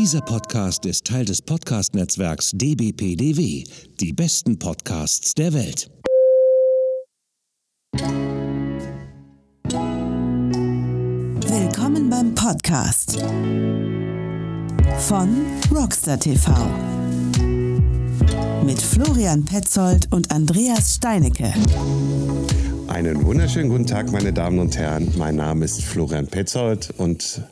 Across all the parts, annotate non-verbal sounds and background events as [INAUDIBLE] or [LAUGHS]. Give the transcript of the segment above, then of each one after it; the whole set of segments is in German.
Dieser Podcast ist Teil des Podcast-Netzwerks dbpdw, die besten Podcasts der Welt. Willkommen beim Podcast von Rockstar TV mit Florian Petzold und Andreas Steinecke. Einen wunderschönen guten Tag, meine Damen und Herren. Mein Name ist Florian Petzold und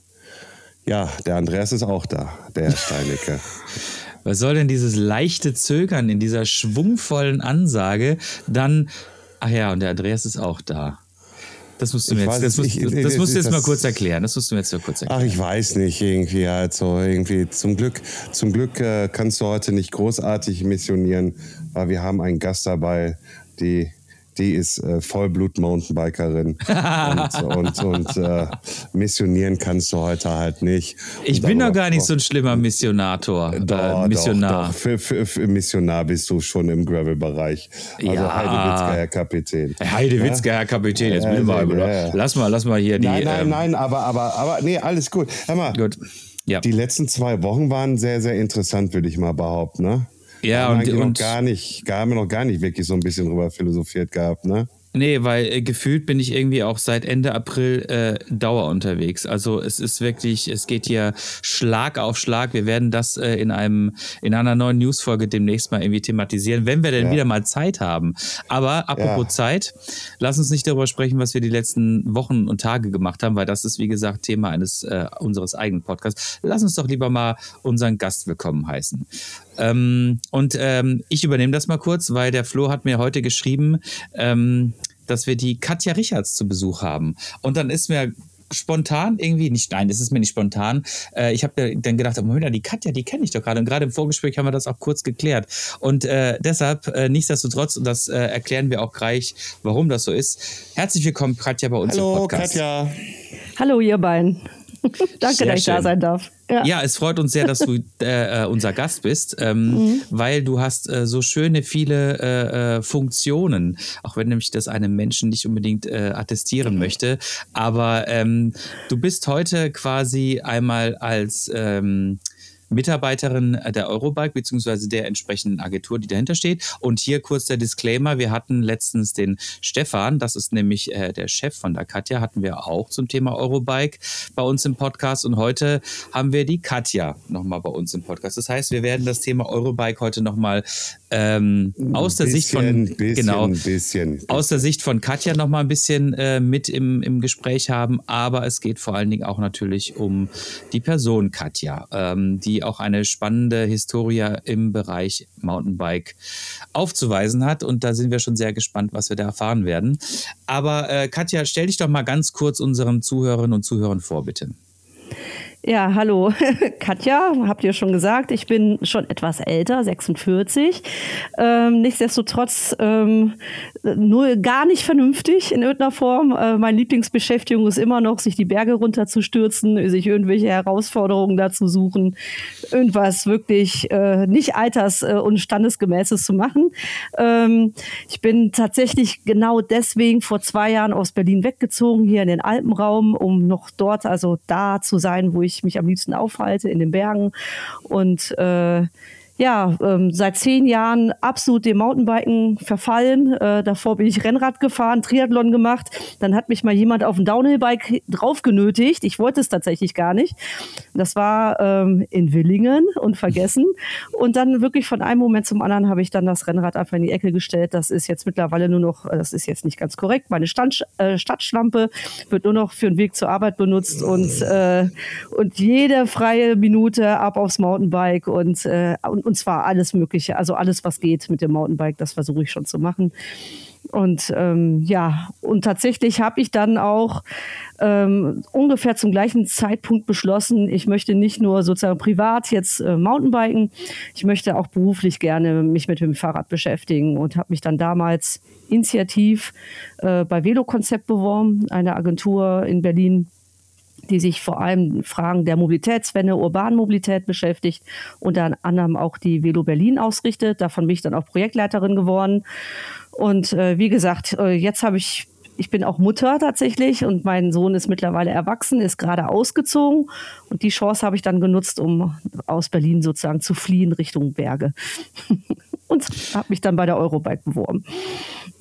ja, der Andreas ist auch da, der Herr Steinecke. [LAUGHS] Was soll denn dieses leichte Zögern in dieser schwungvollen Ansage? Dann, ach ja, und der Andreas ist auch da. Das musst du mir jetzt, das musst, ich, das musst du jetzt mal kurz erklären. Das musst du mir jetzt mal kurz erklären. Ach, ich weiß nicht, irgendwie halt so, irgendwie. Zum Glück, zum Glück äh, kannst du heute nicht großartig missionieren, weil wir haben einen Gast dabei, die die ist äh, Vollblut-Mountainbikerin und, und, und äh, missionieren kannst du heute halt nicht. Ich bin doch gar nicht so ein schlimmer Missionator. Äh, doch, Missionar. Doch, doch. Für, für, für, Missionar bist du schon im Gravel-Bereich. Also ja. Heidewitzka, Herr Kapitän. Heidewitzka, Herr Kapitän. Jetzt bin ich mal, ja. Lass mal, lass mal hier die. Nein, nein, ähm, nein, aber, aber, aber, nee, alles gut. Hör mal. Gut. Ja. Die letzten zwei Wochen waren sehr, sehr interessant, würde ich mal behaupten, ne? Ja, und, und noch gar nicht, haben wir noch gar nicht wirklich so ein bisschen drüber philosophiert gehabt, ne? Nee, weil äh, gefühlt bin ich irgendwie auch seit Ende April äh, Dauer unterwegs. Also es ist wirklich, es geht hier Schlag auf Schlag. Wir werden das äh, in einem in einer neuen Newsfolge demnächst mal irgendwie thematisieren, wenn wir denn ja. wieder mal Zeit haben. Aber apropos ja. Zeit, lass uns nicht darüber sprechen, was wir die letzten Wochen und Tage gemacht haben, weil das ist wie gesagt Thema eines äh, unseres eigenen Podcasts. Lass uns doch lieber mal unseren Gast willkommen heißen. Ähm, und ähm, ich übernehme das mal kurz, weil der Flo hat mir heute geschrieben, ähm, dass wir die Katja Richards zu Besuch haben. Und dann ist mir spontan irgendwie, nicht, nein, das ist mir nicht spontan. Äh, ich habe dann gedacht, Moment, die Katja, die kenne ich doch gerade. Und gerade im Vorgespräch haben wir das auch kurz geklärt. Und äh, deshalb, äh, nichtsdestotrotz, und das äh, erklären wir auch gleich, warum das so ist. Herzlich willkommen, Katja, bei uns Hallo, im Podcast. Katja. Hallo, ihr beiden. [LAUGHS] Danke, sehr dass ich schön. da sein darf. Ja. ja. es freut uns sehr, dass du äh, äh, unser Gast bist, ähm, mhm. weil du hast äh, so schöne viele äh, äh, Funktionen, auch wenn nämlich das einem Menschen nicht unbedingt äh, attestieren möchte. Aber ähm, du bist heute quasi einmal als ähm, Mitarbeiterin der Eurobike beziehungsweise der entsprechenden Agentur, die dahinter steht. Und hier kurz der Disclaimer: Wir hatten letztens den Stefan, das ist nämlich äh, der Chef von der Katja, hatten wir auch zum Thema Eurobike bei uns im Podcast. Und heute haben wir die Katja nochmal bei uns im Podcast. Das heißt, wir werden das Thema Eurobike heute nochmal ähm, aus der bisschen, Sicht von bisschen, genau bisschen, aus der Sicht von Katja nochmal ein bisschen äh, mit im, im Gespräch haben. Aber es geht vor allen Dingen auch natürlich um die Person Katja, ähm, die auch eine spannende Historie im Bereich Mountainbike aufzuweisen hat. Und da sind wir schon sehr gespannt, was wir da erfahren werden. Aber äh, Katja, stell dich doch mal ganz kurz unseren Zuhörerinnen und Zuhörern vor, bitte. Ja, hallo, [LAUGHS] Katja, habt ihr schon gesagt, ich bin schon etwas älter, 46. Ähm, nichtsdestotrotz ähm, nur gar nicht vernünftig in irgendeiner Form. Äh, meine Lieblingsbeschäftigung ist immer noch, sich die Berge runterzustürzen, sich irgendwelche Herausforderungen dazu suchen, irgendwas wirklich äh, nicht alters- äh, und standesgemäßes zu machen. Ähm, ich bin tatsächlich genau deswegen vor zwei Jahren aus Berlin weggezogen, hier in den Alpenraum, um noch dort, also da zu sein, wo ich ich mich am liebsten aufhalte, in den Bergen. Und äh, ja, ähm, seit zehn Jahren absolut dem Mountainbiken verfallen. Äh, davor bin ich Rennrad gefahren, Triathlon gemacht. Dann hat mich mal jemand auf ein Downhillbike drauf genötigt. Ich wollte es tatsächlich gar nicht. Das war ähm, in Willingen und vergessen. [LAUGHS] Und dann wirklich von einem Moment zum anderen habe ich dann das Rennrad einfach in die Ecke gestellt. Das ist jetzt mittlerweile nur noch, das ist jetzt nicht ganz korrekt, meine Stand, äh, Stadtschlampe wird nur noch für den Weg zur Arbeit benutzt und, äh, und jede freie Minute ab aufs Mountainbike und, äh, und und zwar alles Mögliche, also alles, was geht mit dem Mountainbike, das versuche ich schon zu machen. Und ähm, ja, und tatsächlich habe ich dann auch ähm, ungefähr zum gleichen Zeitpunkt beschlossen, ich möchte nicht nur sozusagen privat jetzt äh, Mountainbiken, ich möchte auch beruflich gerne mich mit dem Fahrrad beschäftigen und habe mich dann damals initiativ äh, bei Velokonzept beworben, eine Agentur in Berlin, die sich vor allem Fragen der Mobilitätswende, urbanen Mobilität beschäftigt, unter anderem auch die Velo Berlin ausrichtet. Davon bin ich dann auch Projektleiterin geworden. Und äh, wie gesagt, äh, jetzt habe ich ich bin auch Mutter tatsächlich und mein Sohn ist mittlerweile erwachsen, ist gerade ausgezogen und die Chance habe ich dann genutzt, um aus Berlin sozusagen zu fliehen Richtung Berge. [LAUGHS] und habe mich dann bei der Eurobike beworben.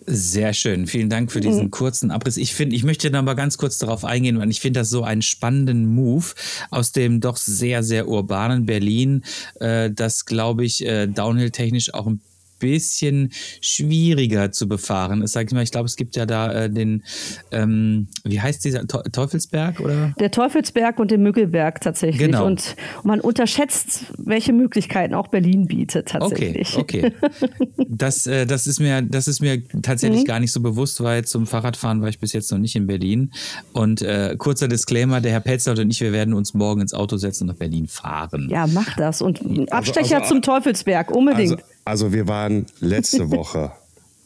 Sehr schön. Vielen Dank für diesen mhm. kurzen Abriss. Ich finde, ich möchte noch mal ganz kurz darauf eingehen, weil ich finde das so einen spannenden Move aus dem doch sehr, sehr urbanen Berlin, äh, das, glaube ich, äh, downhill-technisch auch ein bisschen schwieriger zu befahren ist. Sag ich mal, ich glaube, es gibt ja da äh, den, ähm, wie heißt dieser Teufelsberg oder? Der Teufelsberg und den Müggelberg tatsächlich. Genau. Und man unterschätzt, welche Möglichkeiten auch Berlin bietet tatsächlich. Okay, okay. das, äh, das ist mir, das ist mir tatsächlich mhm. gar nicht so bewusst, weil zum Fahrradfahren war ich bis jetzt noch nicht in Berlin. Und äh, kurzer Disclaimer: Der Herr Petzold und ich, wir werden uns morgen ins Auto setzen und nach Berlin fahren. Ja, mach das und also, Abstecher also, zum Teufelsberg unbedingt. Also, also wir waren letzte [LAUGHS] Woche.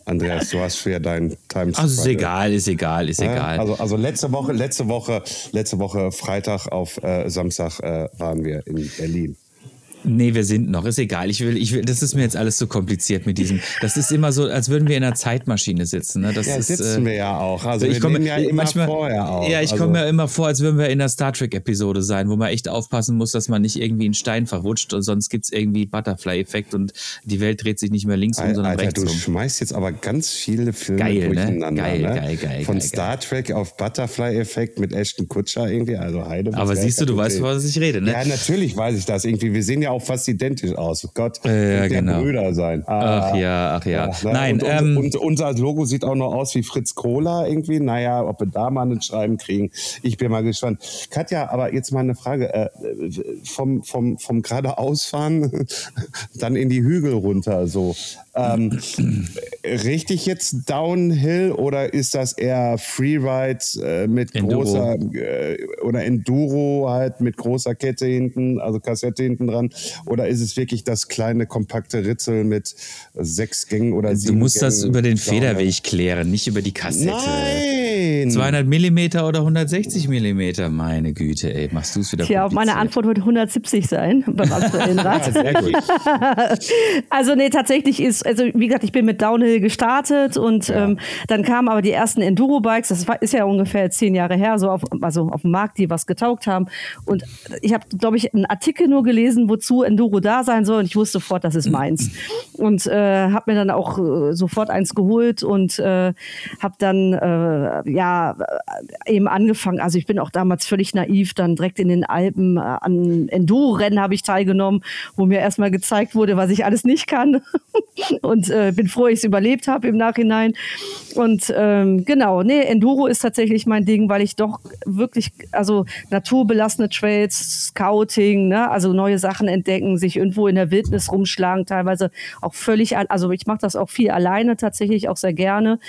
Andreas, du hast schwer deinen Time. Also ist egal, ist egal, ist egal. Also, also letzte Woche, letzte Woche, letzte Woche Freitag auf äh, Samstag äh, waren wir in Berlin. Nee, wir sind noch. Ist egal. Ich will, ich will, das ist mir jetzt alles zu so kompliziert mit diesem. Das ist immer so, als würden wir in einer Zeitmaschine sitzen. Ne? Das ja, ist, sitzen äh, wir ja auch. Also ich komme ja immer manchmal, vorher auch. Ja, ich also, komme mir immer vor, als würden wir in einer Star Trek-Episode sein, wo man echt aufpassen muss, dass man nicht irgendwie einen Stein verrutscht und sonst gibt es irgendwie Butterfly-Effekt und die Welt dreht sich nicht mehr links um, sondern Alter, rechts du um. Du schmeißt jetzt aber ganz viele Filme geil, ne? durcheinander. Ne? Geil, ne? geil, geil. Von geil, Star. Trek auf Butterfly-Effekt mit Ashton Kutscher irgendwie. Also Heide. Aber siehst du, du weißt, was ich rede, ne? Ja, natürlich weiß ich das irgendwie. Wir sehen ja auch fast identisch aus. Gott, ja, genau. Brüder sein. Ah, ach ja, ach ja. ja Nein, und, ähm, und, unser Logo sieht auch noch aus wie Fritz Kohler irgendwie. Naja, ob wir da mal ein Schreiben kriegen, ich bin mal gespannt. Katja, aber jetzt mal eine Frage. Äh, vom, vom, vom geradeausfahren [LAUGHS] dann in die Hügel runter so. Ähm, richtig jetzt Downhill oder ist das eher Freeride äh, mit Enduro. großer äh, oder Enduro halt mit großer Kette hinten, also Kassette hinten dran? Oder ist es wirklich das kleine kompakte Ritzel mit sechs Gängen oder sieben Du musst Gängen das über den Federweg klären, nicht über die Kassette. Nein! 200 Millimeter oder 160 Millimeter, meine Güte, ey, machst du es wieder Tja, meine Antwort wird 170 sein beim aktuellen Rad. [LAUGHS] ja, sehr gut. [LAUGHS] also nee, tatsächlich ist also wie gesagt, ich bin mit Downhill gestartet und ja. ähm, dann kamen aber die ersten Enduro-Bikes, das war, ist ja ungefähr zehn Jahre her, so auf, also auf dem Markt, die was getaugt haben. Und ich habe, glaube ich, einen Artikel nur gelesen, wozu Enduro da sein soll und ich wusste sofort, das ist meins. Und äh, habe mir dann auch äh, sofort eins geholt und äh, habe dann äh, ja eben angefangen, also ich bin auch damals völlig naiv, dann direkt in den Alpen äh, an Enduro-Rennen habe ich teilgenommen, wo mir erstmal gezeigt wurde, was ich alles nicht kann. Und äh, bin froh, ich es überlebt habe im Nachhinein. Und ähm, genau, nee, Enduro ist tatsächlich mein Ding, weil ich doch wirklich, also naturbelassene Trails, Scouting, ne, also neue Sachen entdecken, sich irgendwo in der Wildnis rumschlagen, teilweise auch völlig, also ich mache das auch viel alleine tatsächlich, auch sehr gerne.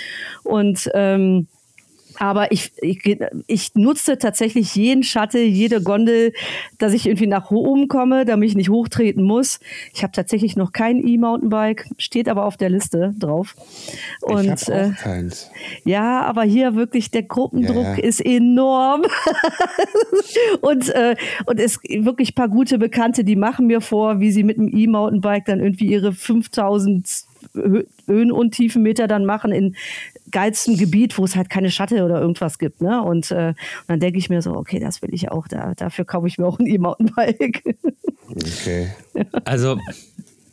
Und ähm, aber ich, ich, ich nutze tatsächlich jeden Schatte, jede Gondel, dass ich irgendwie nach oben komme, damit ich nicht hochtreten muss. Ich habe tatsächlich noch kein E-Mountainbike, steht aber auf der Liste drauf. Und, ich habe auch äh, keins. Ja, aber hier wirklich der Gruppendruck ja, ja. ist enorm. [LAUGHS] und, äh, und es wirklich ein paar gute Bekannte, die machen mir vor, wie sie mit dem E-Mountainbike dann irgendwie ihre 5000 Höhen- und Tiefenmeter dann machen in geilstem Gebiet, wo es halt keine Schatte oder irgendwas gibt. Ne? Und, äh, und dann denke ich mir so, okay, das will ich auch. Da, dafür kaufe ich mir auch ein E-Mountainbike. Okay. [LAUGHS] Also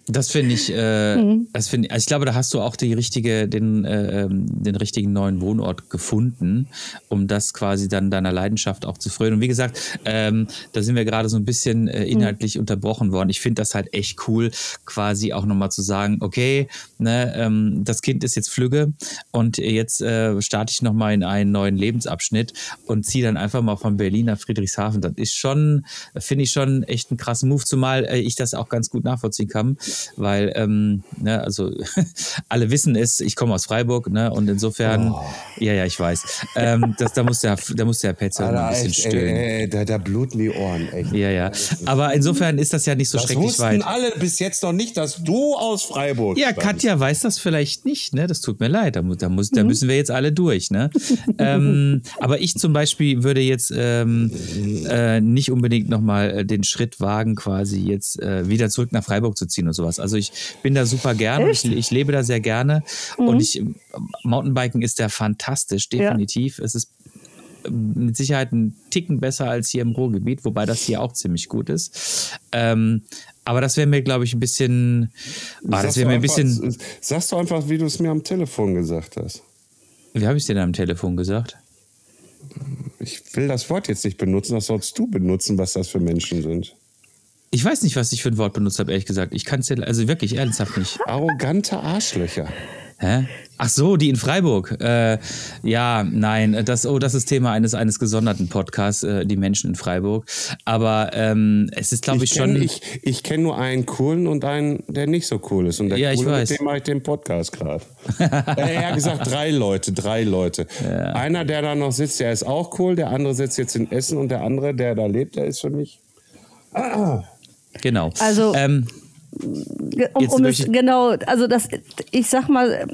das finde ich, äh, mhm. das finde also ich glaube, da hast du auch die richtige, den, äh, ähm, den richtigen neuen Wohnort gefunden, um das quasi dann deiner Leidenschaft auch zu frönen. Und wie gesagt, ähm, da sind wir gerade so ein bisschen äh, mhm. inhaltlich mhm. unterbrochen worden. Ich finde das halt echt cool, quasi auch nochmal zu sagen, okay, ne, ähm, das Kind ist jetzt flügge und jetzt äh, starte ich nochmal in einen neuen Lebensabschnitt und ziehe dann einfach mal von Berlin nach Friedrichshafen. Das ist schon, finde ich schon echt einen krassen Move, zumal äh, ich das auch ganz gut nachvollziehen kann weil, ähm, ne, also [LAUGHS] alle wissen es, ich komme aus Freiburg, ne, und insofern, oh. ja, ja, ich weiß, ähm, das, da muss der, da muss der Petzer ein bisschen echt, stöhnen. Ey, ey, da, da bluten die Ohren, echt. Ja, ja, aber insofern ist das ja nicht so das schrecklich weit. Das wussten alle bis jetzt noch nicht, dass du aus Freiburg Ja. Katja weiß das vielleicht nicht, ne, das tut mir leid, da, da, muss, da mhm. müssen wir jetzt alle durch, ne. ähm, [LAUGHS] aber ich zum Beispiel würde jetzt ähm, äh, nicht unbedingt nochmal äh, den Schritt wagen, quasi jetzt äh, wieder zurück nach Freiburg zu ziehen und so sowas. Also ich bin da super gerne, ich, ich, lebe da sehr gerne mhm. und ich Mountainbiken ist ja fantastisch, definitiv. Ja. Es ist mit Sicherheit ein Ticken besser als hier im Ruhrgebiet, wobei das hier auch ziemlich gut ist. Ähm, aber das wäre mir, glaube ich, ein bisschen. Ah, das wäre mir ein bisschen. Sagst du einfach, wie du es mir am Telefon gesagt hast. Wie habe ich es dir denn am Telefon gesagt? Ich will das Wort jetzt nicht benutzen, das sollst du benutzen, was das für Menschen sind. Ich weiß nicht, was ich für ein Wort benutzt habe, ehrlich gesagt. Ich kann es ja, also wirklich ernsthaft nicht. Arrogante Arschlöcher. Hä? Ach so, die in Freiburg. Äh, ja, nein, das, oh, das ist Thema eines, eines gesonderten Podcasts, äh, die Menschen in Freiburg. Aber ähm, es ist, glaube ich, ich kenn, schon. Ich, ich kenne nur einen coolen und einen, der nicht so cool ist. Und der ja, coole, ich weiß. mit dem mache ich den Podcast gerade. er [LAUGHS] hat gesagt, drei Leute, drei Leute. Ja. Einer, der da noch sitzt, der ist auch cool. Der andere sitzt jetzt in Essen und der andere, der da lebt, der ist für mich. Ah. [CLEARS THROAT] Genau. Also. Ähm, um, um es, genau, also das, ich sag mal,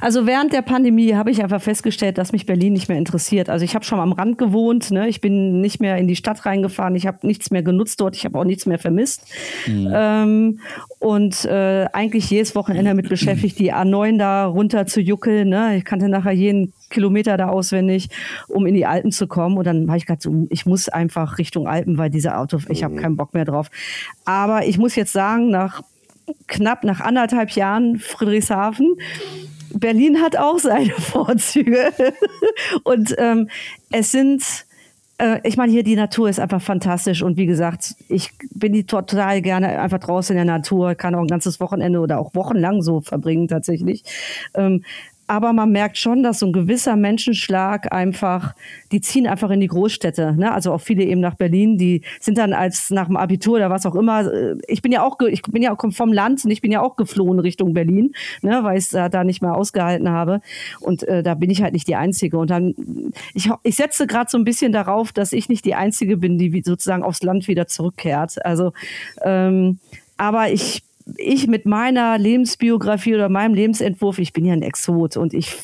also während der Pandemie habe ich einfach festgestellt, dass mich Berlin nicht mehr interessiert. Also ich habe schon am Rand gewohnt, ne? ich bin nicht mehr in die Stadt reingefahren, ich habe nichts mehr genutzt dort, ich habe auch nichts mehr vermisst. Mhm. Ähm, und äh, eigentlich jedes Wochenende damit beschäftigt, die A9 da runter zu juckeln. Ne? Ich kannte nachher jeden Kilometer da auswendig, um in die Alpen zu kommen. Und dann habe ich gesagt, so, ich muss einfach Richtung Alpen, weil diese Auto, ich habe keinen Bock mehr drauf. Aber ich muss jetzt sagen, nach knapp nach anderthalb Jahren Friedrichshafen, Berlin hat auch seine [LAUGHS] Vorzüge. Und ähm, es sind äh, ich meine, hier die Natur ist einfach fantastisch und wie gesagt, ich bin die total gerne einfach draußen in der Natur, kann auch ein ganzes Wochenende oder auch wochenlang so verbringen tatsächlich. Aber man merkt schon, dass so ein gewisser Menschenschlag einfach, die ziehen einfach in die Großstädte. Ne? Also auch viele eben nach Berlin, die sind dann als nach dem Abitur oder was auch immer. Äh, ich bin ja auch, ich bin ja auch vom Land und ich bin ja auch geflohen Richtung Berlin, ne? weil ich es da nicht mehr ausgehalten habe. Und äh, da bin ich halt nicht die Einzige. Und dann, ich, ich setze gerade so ein bisschen darauf, dass ich nicht die Einzige bin, die sozusagen aufs Land wieder zurückkehrt. Also ähm, aber ich ich mit meiner Lebensbiografie oder meinem Lebensentwurf, ich bin ja ein Exot und ich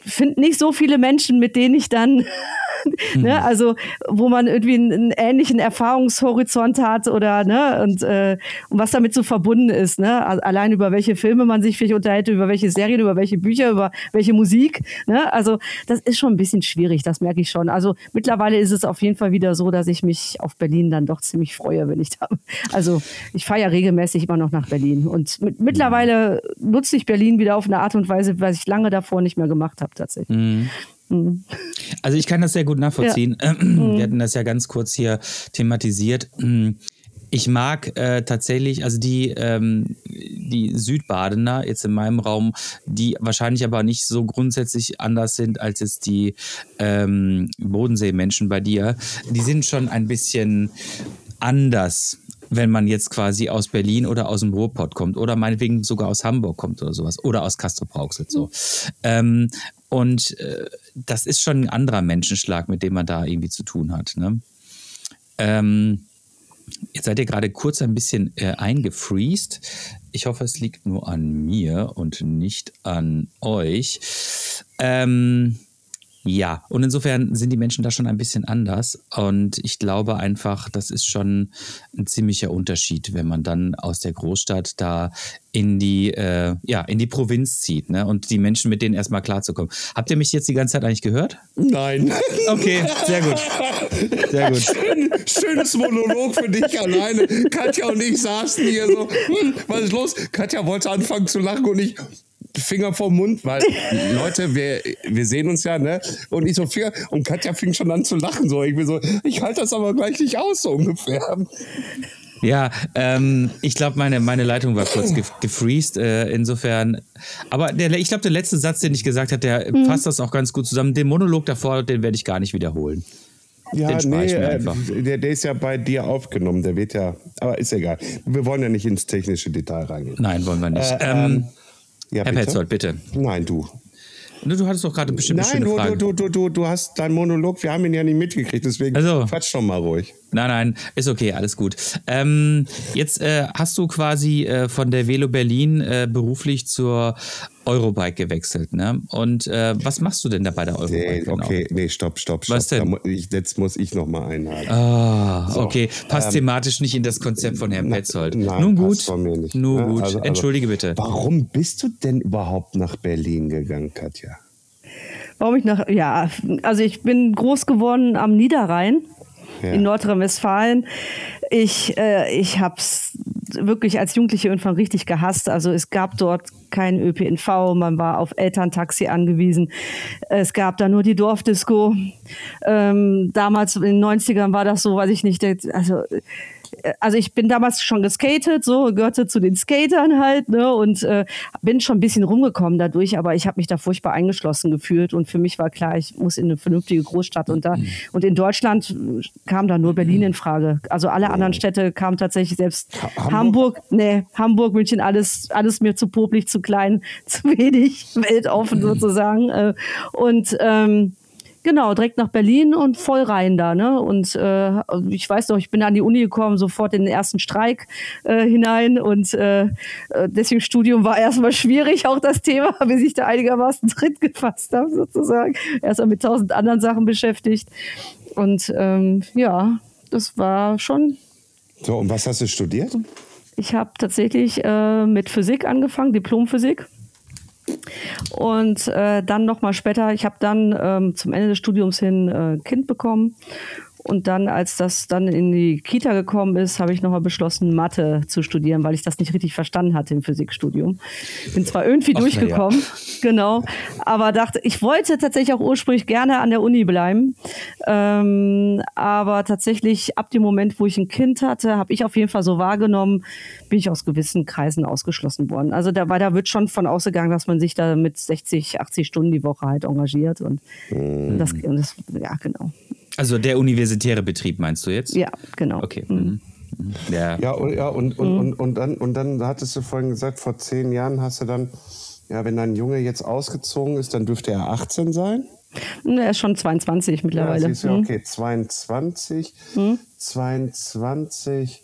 finde nicht so viele Menschen, mit denen ich dann, [LAUGHS] mhm. ne, also wo man irgendwie einen, einen, ähnlichen Erfahrungshorizont hat oder ne, und, äh, und was damit so verbunden ist, ne? Allein über welche Filme man sich vielleicht unterhält, über welche Serien, über welche Bücher, über welche Musik. Ne? Also das ist schon ein bisschen schwierig, das merke ich schon. Also mittlerweile ist es auf jeden Fall wieder so, dass ich mich auf Berlin dann doch ziemlich freue, wenn ich da. Also ich fahre ja regelmäßig immer noch nach Berlin. Und mit, mittlerweile nutze ich Berlin wieder auf eine Art und Weise, was ich lange davor nicht mehr gemacht gemacht habe tatsächlich. Mhm. mhm. Also ich kann das sehr gut nachvollziehen. Ja. [CLEARS THROAT] Wir hatten das ja ganz kurz hier thematisiert. Mhm. Ich mag äh, tatsächlich, also die, ähm, die Südbadener jetzt in meinem Raum, die wahrscheinlich aber nicht so grundsätzlich anders sind als jetzt die ähm, Bodenseemenschen bei dir, die sind schon ein bisschen anders wenn man jetzt quasi aus Berlin oder aus dem Ruhrpott kommt oder meinetwegen sogar aus Hamburg kommt oder sowas oder aus Castro-Brauxel so. Ähm, und äh, das ist schon ein anderer Menschenschlag, mit dem man da irgendwie zu tun hat. Ne? Ähm, jetzt seid ihr gerade kurz ein bisschen äh, eingefriest. Ich hoffe, es liegt nur an mir und nicht an euch. Ähm, ja, und insofern sind die Menschen da schon ein bisschen anders. Und ich glaube einfach, das ist schon ein ziemlicher Unterschied, wenn man dann aus der Großstadt da in die, äh, ja, in die Provinz zieht, ne? Und die Menschen mit denen erstmal klarzukommen. Habt ihr mich jetzt die ganze Zeit eigentlich gehört? Nein. Okay, sehr gut. Sehr gut. Schön, schönes Monolog für dich alleine. Katja und ich saßen hier so, hm, was ist los? Katja wollte anfangen zu lachen und ich, Finger vor Mund, weil [LAUGHS] Leute, wir, wir sehen uns ja, ne? Und ich so Finger und Katja fing schon an zu lachen. So, ich bin so, ich halte das aber gleich nicht aus, so ungefähr. Ja, ähm, ich glaube, meine, meine Leitung war kurz ge gefreezed. Äh, insofern, aber der, ich glaube, der letzte Satz, den ich gesagt habe, der mhm. fasst das auch ganz gut zusammen. Den Monolog davor, den werde ich gar nicht wiederholen. Ja, nee, äh, der, der ist ja bei dir aufgenommen. Der wird ja, aber ist egal. Wir wollen ja nicht ins technische Detail reingehen. Nein, wollen wir nicht. Äh, ähm, ähm ja, Herr bitte? Petzold, bitte. Nein, du. Du hattest doch gerade bestimmt Nein, du, du, du, du, du hast deinen Monolog, wir haben ihn ja nicht mitgekriegt, deswegen also. quatsch doch mal ruhig. Nein, nein, ist okay, alles gut. Ähm, jetzt äh, hast du quasi äh, von der Velo Berlin äh, beruflich zur Eurobike gewechselt, ne? Und äh, was machst du denn da bei der Eurobike? Nee, genau? okay, nee, stopp, stopp, stopp. Was denn? Ich, jetzt muss ich noch mal einhaken. Ah, So, okay. Passt ähm, thematisch nicht in das Konzept von Herrn na- Petzold. nein, Nun gut. passt von mir nicht. Nun Ja, gut. also- also- Entschuldige bitte. Warum bist du denn überhaupt nach Berlin gegangen, Katja? Warum ich nach, ja, also ich bin groß geworden am Niederrhein Ja. in Nordrhein-Westfalen. Ich, äh, ich habe es wirklich als Jugendliche irgendwann richtig gehasst. Also es gab dort kein ÖPNV, man war auf Elterntaxi angewiesen. Es gab da nur die Dorfdisco. Ähm, damals in den 90ern war das so, weiß ich nicht, also also ich bin damals schon geskatet, so gehörte zu den Skatern halt, ne, und äh, bin schon ein bisschen rumgekommen dadurch, aber ich habe mich da furchtbar eingeschlossen gefühlt und für mich war klar, ich muss in eine vernünftige Großstadt und da und in Deutschland kam da nur Berlin in Frage. Also alle anderen Städte kamen tatsächlich selbst Ha- Hamburg? Hamburg, nee, Hamburg, München, alles alles mir zu popelig, zu klein, [LAUGHS] zu wenig weltoffen sozusagen äh, und ähm, Genau, direkt nach Berlin und voll rein da, ne? Und äh, ich weiß noch, ich bin an die Uni gekommen, sofort in den ersten Streik äh, hinein und äh, äh, deswegen Studium war [LAUGHS] erstmal schwierig, auch das Thema, bis ich da einigermaßen Tritt gefasst habe, sozusagen. Erstmal mit tausend anderen Sachen beschäftigt. Und ähm, ja, das war schon So, und was hast du studiert? ich habe tatsächlich äh, mit Physik angefangen, Diplomphysik. Und äh, dann nochmal später, ich habe dann ähm, zum Ende des Studiums hin äh, Kind bekommen. Und dann, als das dann in die Kita gekommen ist, habe ich nochmal beschlossen, Mathe zu studieren, weil ich das nicht richtig verstanden hatte im Physikstudium. Bin zwar irgendwie Ach, na ja. durchgekommen, [LAUGHS] genau, aber dachte, ich wollte tatsächlich auch ursprünglich gerne an der Uni bleiben. Ähm, aber tatsächlich ab dem Moment, wo ich ein Kind hatte, habe ich auf jeden Fall so wahrgenommen, bin ich aus gewissen Kreisen ausgeschlossen worden. Also da, weil da wird schon von ausgegangen, dass man sich da mit 60, 80 Stunden die Woche halt engagiert und das, und das, ja, genau. Also der universitäre Betrieb meinst du jetzt? Ja, genau. Okay. Mhm. Mhm. Ja. Ja, und, ja und, und, Mhm. und, und, dann, und dann hattest du vorhin gesagt, vor zehn Jahren hast du dann, ja, wenn dein Junge jetzt ausgezogen ist, dann dürfte er 18 sein. Er ist schon 22 Ja, mittlerweile. siehst du, Hm. okay, 22, Mhm. 22.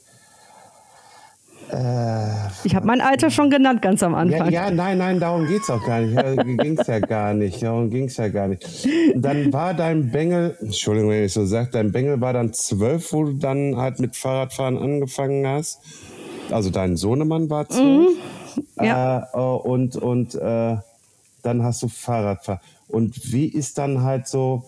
Ich habe mein Alter schon genannt ganz am Ja, Anfang. ja, nein, nein, darum geht's auch gar nicht. Ja, ging's ja gar nicht. Darum ging's ja gar nicht. Dann war dein Bengel, Entschuldigung, wenn ich so sage, dein Bengel war dann zwölf, wo du dann halt mit Fahrradfahren angefangen hast. Also dein Sohnemann war zwölf. Mhm. Ja. Äh, äh, und und äh, dann hast du Fahrradfahren. Und wie ist dann halt so.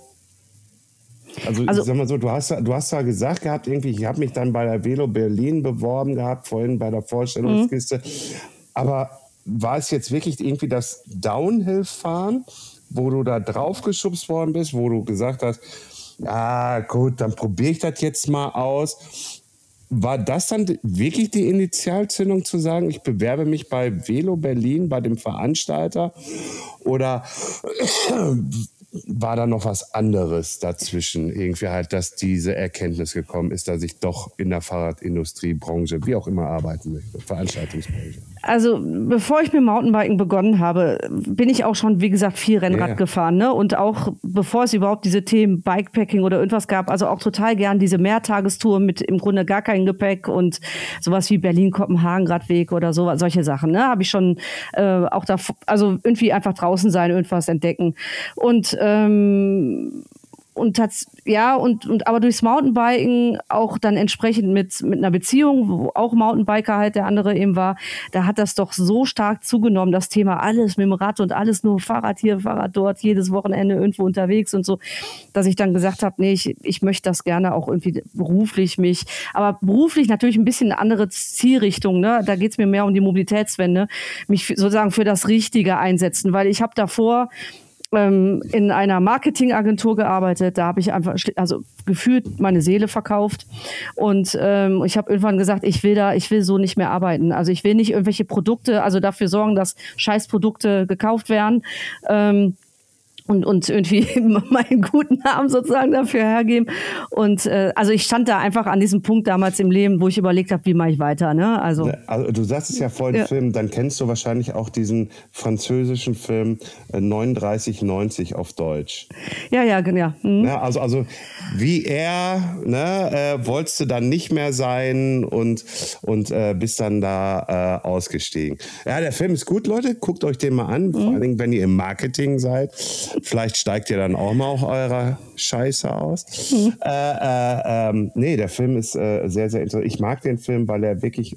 Also, Also- sag mal so, du hast, du hast ja gesagt gehabt, irgendwie, ich habe mich dann bei der Velo Berlin beworben gehabt, vorhin bei der Vorstellungskiste. Aber war es jetzt wirklich irgendwie das Downhill-Fahren, wo du da draufgeschubst worden bist, wo du gesagt hast, ah gut, dann probiere ich das jetzt mal aus. War das dann wirklich die Initialzündung zu sagen, ich bewerbe mich bei Velo Berlin, bei dem Veranstalter? Oder war da noch was anderes dazwischen? Irgendwie halt, dass diese Erkenntnis gekommen ist, dass ich doch in der Fahrradindustrie, Branche, wie auch immer arbeiten möchte, Veranstaltungsbranche. Also bevor ich mit Mountainbiken begonnen habe, bin ich auch schon, wie gesagt, viel Rennrad Ja. gefahren. Ne? Und auch bevor es überhaupt diese Themen Bikepacking oder irgendwas gab, also auch total gern diese Mehrtagestour mit im Grunde gar kein Gepäck und sowas wie Berlin-Kopenhagen-Radweg oder so, solche Sachen. Ne? Habe ich schon äh, auch da, also irgendwie einfach draußen sein, irgendwas entdecken. Und ähm, und tats ja und und aber durchs Mountainbiken auch dann entsprechend mit mit einer Beziehung, wo auch Mountainbiker halt der andere eben war, da hat das doch so stark zugenommen, das Thema alles mit dem Rad und alles nur Fahrrad hier, Fahrrad dort, jedes Wochenende irgendwo unterwegs und so, dass ich dann gesagt habe, nee, ich, ich möchte das gerne auch irgendwie beruflich mich, aber beruflich natürlich ein bisschen eine andere Zielrichtung, ne? Da geht's mir mehr um die Mobilitätswende, mich sozusagen für das Richtige einsetzen, weil ich habe davor ähm, in einer Marketingagentur gearbeitet. Da habe ich einfach, also gefühlt meine Seele verkauft. Und ähm, ich habe irgendwann gesagt, ich will da, ich will so nicht mehr arbeiten. Also ich will nicht irgendwelche Produkte, also dafür sorgen, dass Scheißprodukte gekauft werden. Ähm, und, und irgendwie [LAUGHS] meinen guten Namen sozusagen dafür hergeben. Und äh, also ich stand da einfach an diesem Punkt damals im Leben, wo ich überlegt habe, wie mache ich weiter. Ne? Also, also du sagst es ja vorhin ja. Film, dann kennst du wahrscheinlich auch diesen französischen Film äh, 3990 auf Deutsch. Ja, ja, genau. Mhm. Ja, also, also wie er, ne, äh, wolltest du dann nicht mehr sein und, und äh, bist dann da äh, ausgestiegen. Ja, der Film ist gut, Leute. Guckt euch den mal an, mhm. vor allen Dingen, wenn ihr im Marketing seid Vielleicht steigt ihr dann auch mal auch eurer Scheiße aus. Mhm. Äh, äh, ähm, nee, der Film ist äh, sehr, sehr interessant. Ich mag den Film, weil er wirklich,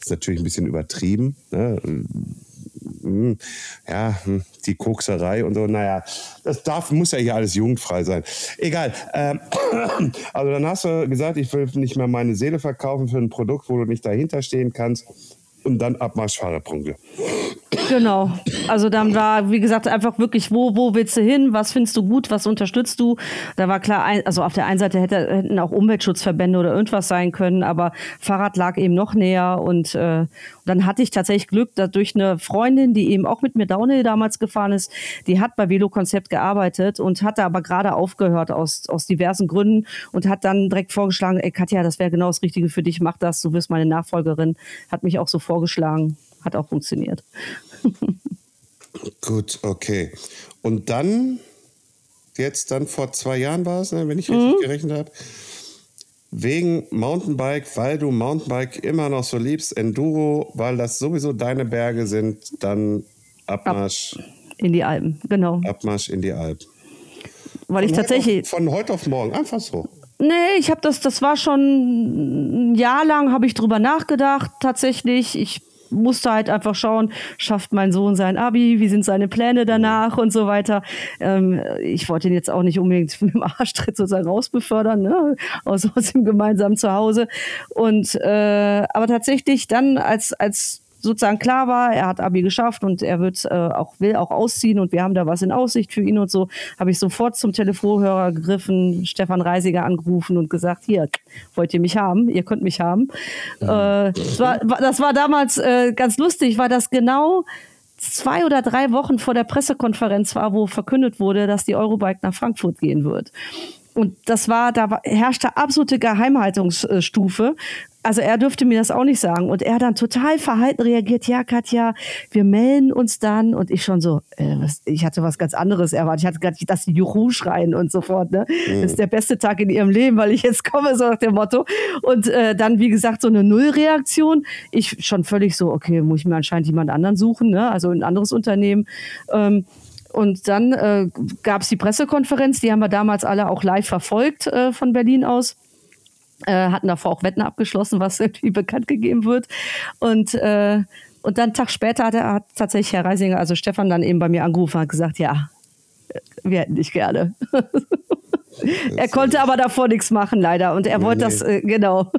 ist natürlich ein bisschen übertrieben, ne? Hm, ja, hm, die Kokserei und so, naja, das darf, muss ja hier alles jugendfrei sein. Egal. Ähm, [CLEARS THROAT] also dann hast du gesagt, ich will nicht mehr meine Seele verkaufen für ein Produkt, wo du nicht dahinter stehen kannst und dann Abmarsch Fahrerpunkte. Genau. Also dann war, wie gesagt, einfach wirklich, wo, wo willst du hin? Was findest du gut? Was unterstützt du? Da war klar, also auf der einen Seite hätte, hätten auch Umweltschutzverbände oder irgendwas sein können, aber Fahrrad lag eben noch näher und, äh, dann hatte ich tatsächlich Glück, dadurch eine Freundin, die eben auch mit mir Downhill damals gefahren ist, die hat bei Velo Konzept gearbeitet und hatte aber gerade aufgehört aus, aus diversen Gründen und hat dann direkt vorgeschlagen, ey Katja, das wäre genau das Richtige für dich, mach das, du wirst meine Nachfolgerin. Hat mich auch so vorgeschlagen, hat auch funktioniert. Gut, okay. Und dann, jetzt dann vor zwei Jahren war es, ne, wenn ich richtig mhm. gerechnet habe, wegen Mountainbike, weil du Mountainbike immer noch so liebst, Enduro, weil das sowieso deine Berge sind, dann Abmarsch. Ab in die Alpen, genau. Abmarsch in die Alpen. Weil ich tatsächlich. Auf, von heute auf morgen, einfach so. Nee, ich habe das, das war schon ein Jahr lang, habe ich drüber nachgedacht, tatsächlich. Ich musste halt einfach schauen, schafft mein Sohn sein Abi, wie sind seine Pläne danach und so weiter. Ähm, ich wollte ihn jetzt auch nicht unbedingt [LAUGHS] mit dem Arschtritt sozusagen rausbefördern, ne? aus, aus dem gemeinsamen Zuhause. Und äh, aber tatsächlich dann als als sozusagen klar war, er hat Abi geschafft und er wird äh, auch will auch ausziehen und wir haben da was in Aussicht für ihn und so, habe ich sofort zum Telefonhörer gegriffen, Stefan Reisiger angerufen und gesagt, hier wollt ihr mich haben, ihr könnt mich haben. Ja. Äh, das, war, das war damals äh, ganz lustig, weil das genau zwei oder drei Wochen vor der Pressekonferenz war, wo verkündet wurde, dass die Eurobike nach Frankfurt gehen wird. Und das war, da herrschte absolute Geheimhaltungsstufe also er dürfte mir das auch nicht sagen. Und er dann total verhalten reagiert, ja, Katja, wir melden uns dann. Und ich schon so, äh, was, ich hatte was ganz anderes erwartet. Ich hatte nicht das Juhu schreien und so fort. Ne? Mhm. Das ist der beste Tag in ihrem Leben, weil ich jetzt komme, so nach dem Motto. Und äh, dann, wie gesagt, so eine Nullreaktion. Ich schon völlig so, okay, muss ich mir anscheinend jemand anderen suchen, ne? also ein anderes Unternehmen. Ähm, und dann äh, gab es die Pressekonferenz, die haben wir damals alle auch live verfolgt äh, von Berlin aus äh, hatten davor auch Wetten abgeschlossen, was [LAUGHS] irgendwie bekannt gegeben wird. Und, äh, und dann einen Tag später hat, er, hat tatsächlich Herr Reisinger, also Stefan, dann eben bei mir angerufen und hat gesagt, ja, wir hätten dich gerne. [LAUGHS] er konnte aber davor nichts machen, leider. Und er nee, wollte nee. das, äh, genau.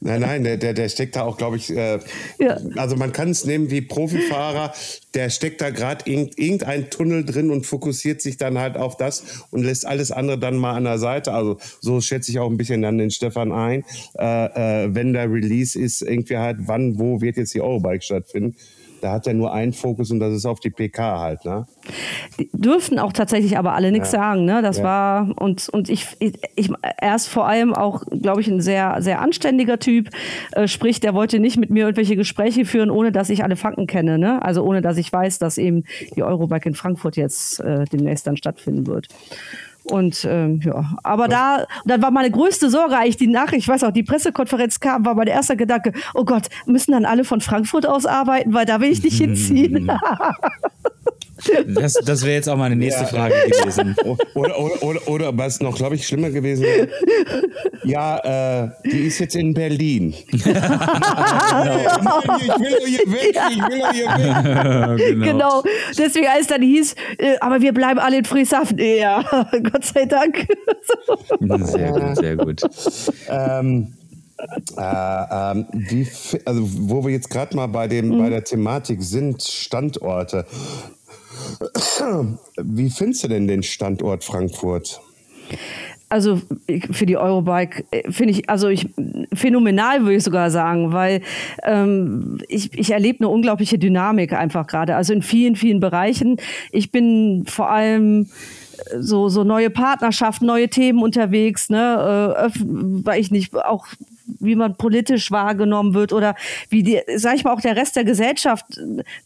Nein, nein, der, der, der steckt da auch, glaube ich, äh, ja. also man kann es nehmen wie Profifahrer, der steckt da gerade in irgendein Tunnel drin und fokussiert sich dann halt auf das und lässt alles andere dann mal an der Seite. Also so schätze ich auch ein bisschen dann den Stefan ein, äh, äh, wenn der Release ist, irgendwie halt, wann, wo wird jetzt die Eurobike stattfinden da hat er nur einen Fokus und das ist auf die PK halt. Ne? Die dürften auch tatsächlich aber alle nichts ja. sagen. Ne? Das ja. war und, und ich, ich, ich, er ist vor allem auch, glaube ich, ein sehr, sehr anständiger Typ. Äh, sprich, der wollte nicht mit mir irgendwelche Gespräche führen, ohne dass ich alle Fakten kenne. Ne? Also ohne dass ich weiß, dass eben die Eurobike in Frankfurt jetzt äh, demnächst dann stattfinden wird. Und ähm, ja, aber da, dann war meine größte Sorge eigentlich die Nachricht, ich weiß auch, die Pressekonferenz kam, war mein erster Gedanke, oh Gott, müssen dann alle von Frankfurt aus arbeiten, weil da will ich nicht [LAUGHS] hinziehen. [LAUGHS] Das, das wäre jetzt auch meine nächste ja. Frage gewesen. Oder, oder, oder, oder was noch, glaube ich, schlimmer gewesen wäre. Ja, äh, die ist jetzt in Berlin. [LAUGHS] genau. Ich will doch hier weg, ich will doch hier weg. genau. genau. Deswegen, als dann hieß, äh, aber wir bleiben alle in Frieshafen. Ja, [LAUGHS] Gott sei Dank. sehr gut, sehr gut. Ähm, äh, ähm, wie, also wo wir jetzt gerade mal bei, dem, mhm. bei der Thematik sind, Standorte. Wie findest du denn den Standort Frankfurt? also für die Eurobike äh, finde ich, also ich phänomenal würde ich sogar sagen, weil ähm, ich, ich erlebe eine unglaubliche Dynamik einfach gerade. Also in vielen, vielen Bereichen. Ich bin vor allem so, so neue Partnerschaften, neue Themen unterwegs, ne, äh, weil ich nicht auch wie man politisch wahrgenommen wird oder wie die, sag ich mal, auch der Rest der Gesellschaft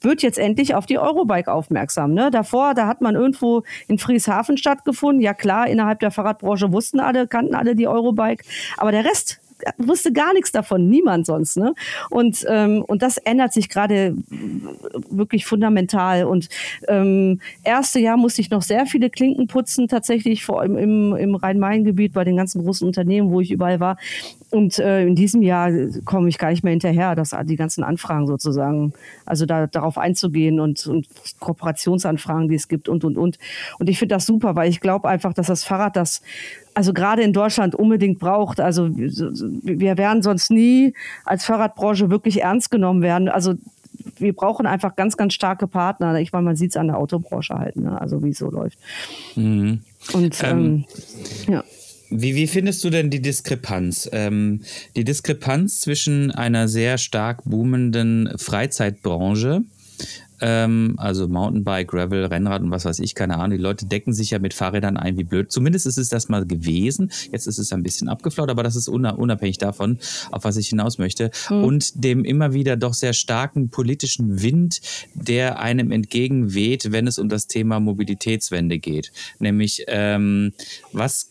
wird jetzt endlich auf die Eurobike aufmerksam. Ne? Davor, da hat man irgendwo in Frieshafen stattgefunden. Ja klar, innerhalb der Fahrradbranche wussten alle, kannten alle die Eurobike, aber der Rest wusste gar nichts davon, niemand sonst. Ne? Und, ähm, und das ändert sich gerade wirklich fundamental. Und ähm, erste Jahr musste ich noch sehr viele Klinken putzen, tatsächlich vor allem im, im Rhein-Main-Gebiet bei den ganzen großen Unternehmen, wo ich überall war. Und äh, in diesem Jahr komme ich gar nicht mehr hinterher, dass die ganzen Anfragen sozusagen, also da, darauf einzugehen und, und Kooperationsanfragen, die es gibt und und und. Und ich finde das super, weil ich glaube einfach, dass das Fahrrad das also gerade in Deutschland unbedingt braucht. Also wir werden sonst nie als Fahrradbranche wirklich ernst genommen werden. Also wir brauchen einfach ganz, ganz starke Partner. Ich meine, man sieht es an der Autobranche halt, ne? also wie es so läuft. Mhm. Und ähm, ähm, ja. Wie, wie findest du denn die Diskrepanz? Ähm, die Diskrepanz zwischen einer sehr stark boomenden Freizeitbranche ähm, also Mountainbike, Gravel, Rennrad und was weiß ich, keine Ahnung. Die Leute decken sich ja mit Fahrrädern ein wie blöd. Zumindest ist es das mal gewesen. Jetzt ist es ein bisschen abgeflaut, aber das ist unabhängig davon, auf was ich hinaus möchte. Mhm. Und dem immer wieder doch sehr starken politischen Wind, der einem entgegenweht, wenn es um das Thema Mobilitätswende geht. Nämlich, ähm, was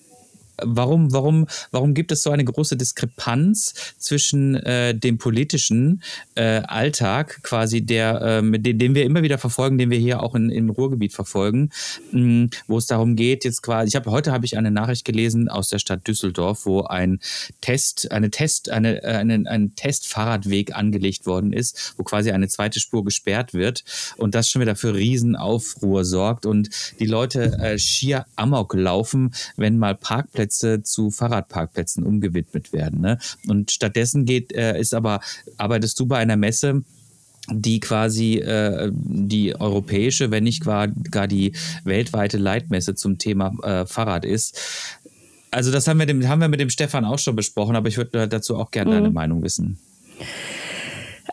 warum, warum, warum gibt es so eine große Diskrepanz zwischen äh, dem politischen äh, Alltag, quasi der, äh, mit dem, den wir immer wieder verfolgen, den wir hier auch in, im Ruhrgebiet verfolgen, mh, wo es darum geht, jetzt quasi, ich habe heute habe ich eine Nachricht gelesen aus der Stadt Düsseldorf, wo ein Test, eine Test, eine, äh, eine, ein Testfahrradweg angelegt worden ist, wo quasi eine zweite Spur gesperrt wird und das schon wieder für Riesenaufruhr sorgt und die Leute äh, schier Amok laufen, wenn mal Parkplätze Parkplätze zu Fahrradparkplätzen umgewidmet werden. Ne? Und stattdessen geht, äh, ist aber, arbeitest du bei einer Messe, die quasi äh, die europäische, wenn nicht gar, gar die weltweite Leitmesse zum Thema äh, Fahrrad ist. Also das haben wir, dem, haben wir mit dem Stefan auch schon besprochen, aber ich würde dazu auch gerne mhm. deine Meinung wissen.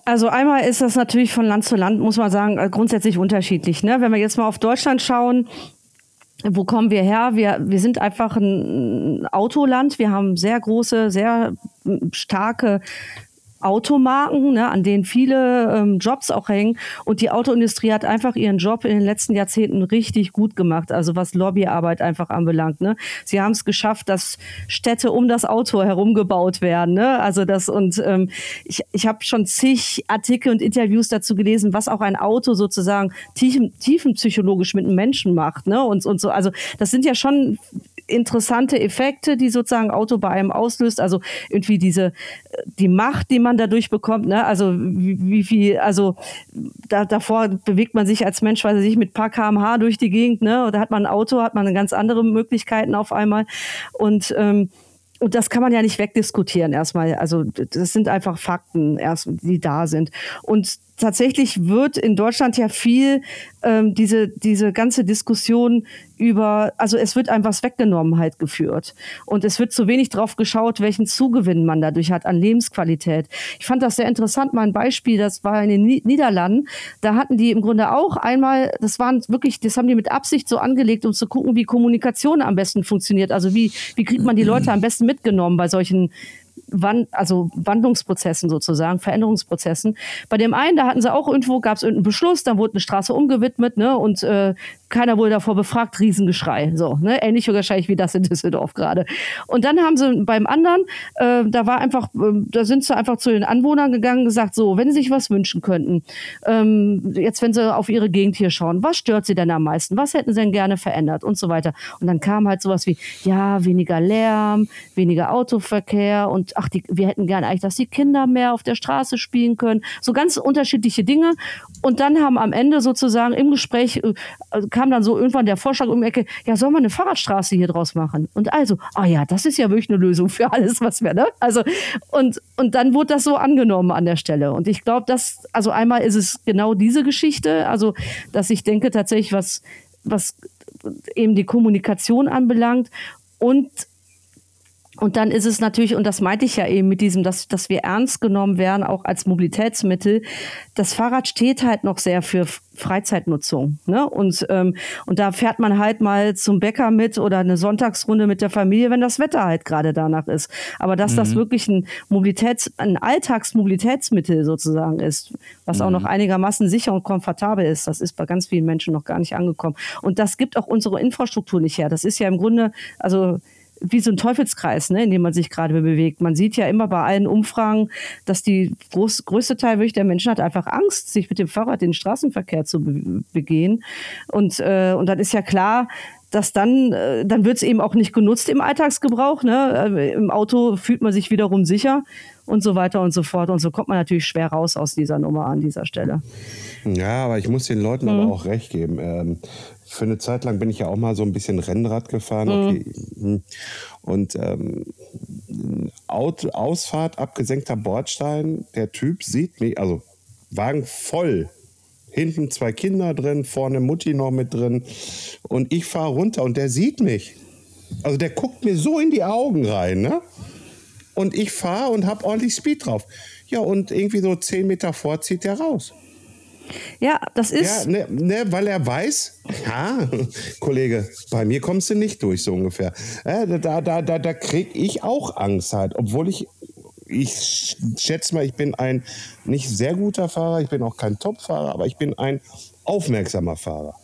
Also einmal ist das natürlich von Land zu Land, muss man sagen, grundsätzlich unterschiedlich. Ne? Wenn wir jetzt mal auf Deutschland schauen, wo kommen wir her? Wir, wir sind einfach ein Autoland. Wir haben sehr große, sehr starke Automarken, ne, an denen viele ähm, Jobs auch hängen. Und die Autoindustrie hat einfach ihren Job in den letzten Jahrzehnten richtig gut gemacht, also was Lobbyarbeit einfach anbelangt. Ne. Sie haben es geschafft, dass Städte um das Auto herum gebaut werden. Ne. Also das und ähm, ich, ich habe schon zig Artikel und Interviews dazu gelesen, was auch ein Auto sozusagen tiefen, tiefenpsychologisch mit einem Menschen macht. Ne. Und, und so, also das sind ja schon interessante Effekte, die sozusagen Auto bei einem auslöst. Also irgendwie diese die Macht, die man dadurch bekommt. Ne? Also wie, viel, also da, davor bewegt man sich als Mensch, weil sich mit paar kmh durch die Gegend. Ne? Oder hat man ein Auto, hat man ganz andere Möglichkeiten auf einmal. Und ähm, und das kann man ja nicht wegdiskutieren erstmal. Also das sind einfach Fakten, erst, die da sind. Und tatsächlich wird in Deutschland ja viel ähm, diese, diese ganze Diskussion über, also es wird einem was weggenommen halt geführt. Und es wird zu wenig drauf geschaut, welchen Zugewinn man dadurch hat an Lebensqualität. Ich fand das sehr interessant, mal ein Beispiel, das war in den Niederlanden. Da hatten die im Grunde auch einmal, das waren wirklich, das haben die mit Absicht so angelegt, um zu gucken, wie Kommunikation am besten funktioniert. Also wie, wie kriegt man die Leute am besten mitgenommen bei solchen Wand, also Wandlungsprozessen sozusagen, Veränderungsprozessen. Bei dem einen, da hatten sie auch irgendwo, gab es irgendeinen Beschluss, dann wurde eine Straße umgewidmet, ne, und äh, keiner wurde davor befragt, Riesengeschrei. So, ne? Ähnlich wahrscheinlich wie das in Düsseldorf gerade. Und dann haben sie beim anderen, äh, da war einfach, äh, da sind sie einfach zu den Anwohnern gegangen und gesagt, so, wenn sie sich was wünschen könnten, ähm, jetzt wenn sie auf ihre Gegend hier schauen, was stört sie denn am meisten? Was hätten sie denn gerne verändert und so weiter. Und dann kam halt sowas wie, ja, weniger Lärm, weniger Autoverkehr und ach, die, wir hätten gerne eigentlich, dass die Kinder mehr auf der Straße spielen können. So ganz unterschiedliche Dinge. Und dann haben am Ende sozusagen im Gespräch äh, kam dann so irgendwann der Vorschlag um die Ecke, ja, soll man eine Fahrradstraße hier draus machen? Und also, ah ja, das ist ja wirklich eine Lösung für alles, was wir, ne? Also, und, und dann wurde das so angenommen an der Stelle. Und ich glaube, dass, also einmal ist es genau diese Geschichte, also, dass ich denke tatsächlich, was, was eben die Kommunikation anbelangt und Und dann ist es natürlich, und das meinte ich ja eben mit diesem, dass, dass wir ernst genommen werden, auch als Mobilitätsmittel. Das Fahrrad steht halt noch sehr für Freizeitnutzung. Ne? Und, ähm, und da fährt man halt mal zum Bäcker mit oder eine Sonntagsrunde mit der Familie, wenn das Wetter halt gerade danach ist. Aber dass mhm. das wirklich ein Mobilitäts-, ein Alltagsmobilitätsmittel sozusagen ist, was mhm. auch noch einigermaßen sicher und komfortabel ist, das ist bei ganz vielen Menschen noch gar nicht angekommen. Und das gibt auch unsere Infrastruktur nicht her. Das ist ja im Grunde, also wie so ein Teufelskreis, ne, in dem man sich gerade bewegt. Man sieht ja immer bei allen Umfragen, dass die groß, größte Teil wirklich der Menschen hat einfach Angst, sich mit dem Fahrrad den Straßenverkehr zu be begehen. Und, äh, und dann ist ja klar, dass dann, äh, dann wird es eben auch nicht genutzt im Alltagsgebrauch. Ne? Äh, Im Auto fühlt man sich wiederum sicher und so weiter und so fort. Und so kommt man natürlich schwer raus aus dieser Nummer an dieser Stelle. Ja, aber ich muss den Leuten mhm. aber auch recht geben. Ähm, für eine Zeit lang bin ich ja auch mal so ein bisschen Rennrad gefahren. Mhm. Okay. Mhm. Und ähm, Ausfahrt, abgesenkter Bordstein, der Typ sieht mich, also Wagen voll. Hinten zwei Kinder drin, vorne Mutti noch mit drin. Und ich fahre runter und der sieht mich. Also der guckt mir so in die Augen rein, ne? Und ich fahre und habe ordentlich Speed drauf. Ja, und irgendwie so zehn Meter vor zieht der raus. Ja, das ist. Ja, ne, ne, weil er weiß, ja, [LAUGHS] Kollege, bei mir kommst du nicht durch, so ungefähr. Ja, da da, da, da kriege ich auch Angst halt, obwohl ich. Ich schätze mal, ich bin ein nicht sehr guter Fahrer, ich bin auch kein Top-Fahrer, aber ich bin ein aufmerksamer Fahrer.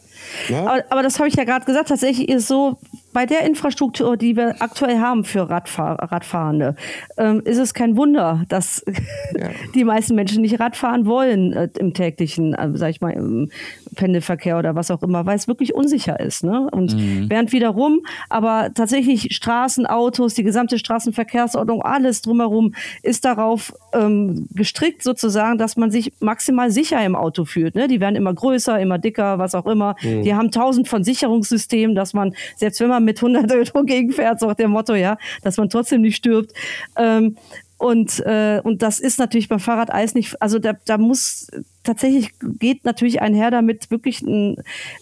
Aber, aber, das habe ich ja gerade gesagt. Tatsächlich ist so, bei der Infrastruktur, die wir aktuell haben für Radfahr Radfahrende, ähm, ist es kein Wunder, dass ja. [LAUGHS] die meisten Menschen nicht Radfahren wollen äh, im täglichen, äh, sag ich mal, im Pendelverkehr oder was auch immer, weil es wirklich unsicher ist. Ne? Und mhm. während wiederum, aber tatsächlich Straßen, Autos, die gesamte Straßenverkehrsordnung, alles drumherum ist darauf ähm, gestrickt sozusagen, dass man sich maximal sicher im Auto fühlt. Ne? Die werden immer größer, immer dicker, was auch immer. Mhm. Die haben tausend von Sicherungssystemen, dass man, selbst wenn man mit 100 Euro gegenfährt, so nach dem Motto, ja, dass man trotzdem nicht stirbt. Ähm, und, äh, und das ist natürlich beim Fahrradeis nicht, also da, da muss tatsächlich geht natürlich einher damit wirklich ein,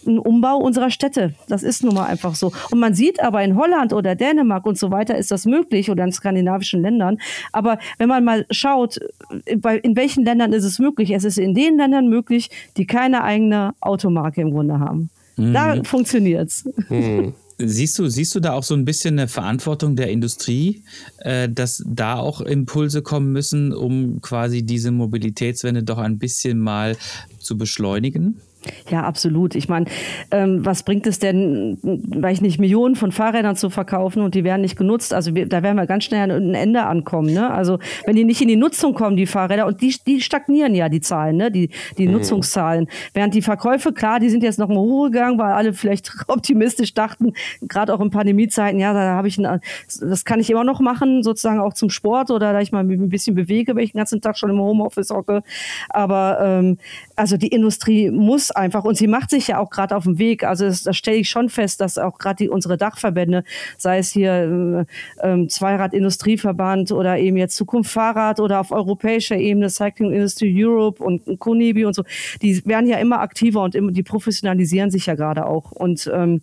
ein, Umbau unserer Städte. Das ist nun mal einfach so. Und man sieht aber in Holland oder Dänemark und so weiter ist das möglich oder in skandinavischen Ländern. Aber wenn man mal schaut, in welchen Ländern ist es möglich? Es ist in den Ländern möglich, die keine eigene Automarke im Grunde haben. Mhm. Da funktioniert's. Mhm. Siehst du, siehst du da auch so ein bisschen eine Verantwortung der Industrie, äh, dass da auch Impulse kommen müssen, um quasi diese Mobilitätswende doch ein bisschen mal zu beschleunigen? Ja, absolut. Ich meine, ähm, was bringt es denn, weil ich nicht Millionen von Fahrrädern zu verkaufen und die werden nicht genutzt? Also wir, da werden wir ganz schnell an ein Ende ankommen. Ne? Also wenn die nicht in die Nutzung kommen, die Fahrräder, und die, die stagnieren ja die Zahlen, ne? die, die mhm. Nutzungszahlen. Während die Verkäufe, klar, die sind jetzt noch mal hochgegangen, weil alle vielleicht [LAUGHS] optimistisch dachten, gerade auch in Pandemiezeiten, ja, da habe ich, ein, das kann ich immer noch machen, sozusagen auch zum Sport oder da ich mal ein bisschen bewege, wenn ich den ganzen Tag schon im Homeoffice hocke. Aber ähm, also die Industrie muss einfach. Und sie macht sich ja auch gerade auf dem Weg. Also das, das stelle ich schon fest, dass auch gerade unsere Dachverbände, sei es hier äh, äh, Zweirad-Industrieverband oder eben jetzt Zukunft Fahrrad oder auf europäischer Ebene Cycling Industry Europe und Konibi und so, die werden ja immer aktiver und immer, die professionalisieren sich ja gerade auch. Und ähm,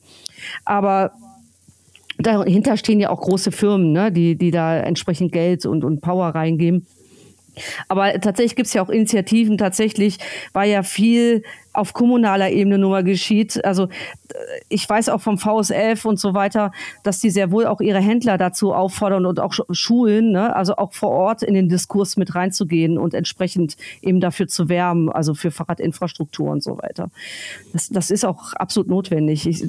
aber dahinter stehen ja auch große Firmen, ne, die, die da entsprechend Geld und, und Power reingeben. Aber tatsächlich gibt es ja auch Initiativen. Tatsächlich war ja viel auf kommunaler Ebene nur mal geschieht. Also ich weiß auch vom VSF und so weiter, dass die sehr wohl auch ihre Händler dazu auffordern und auch Schulen, ne? also auch vor Ort in den Diskurs mit reinzugehen und entsprechend eben dafür zu werben, also für Fahrradinfrastruktur und so weiter. Das, das ist auch absolut notwendig. Ich,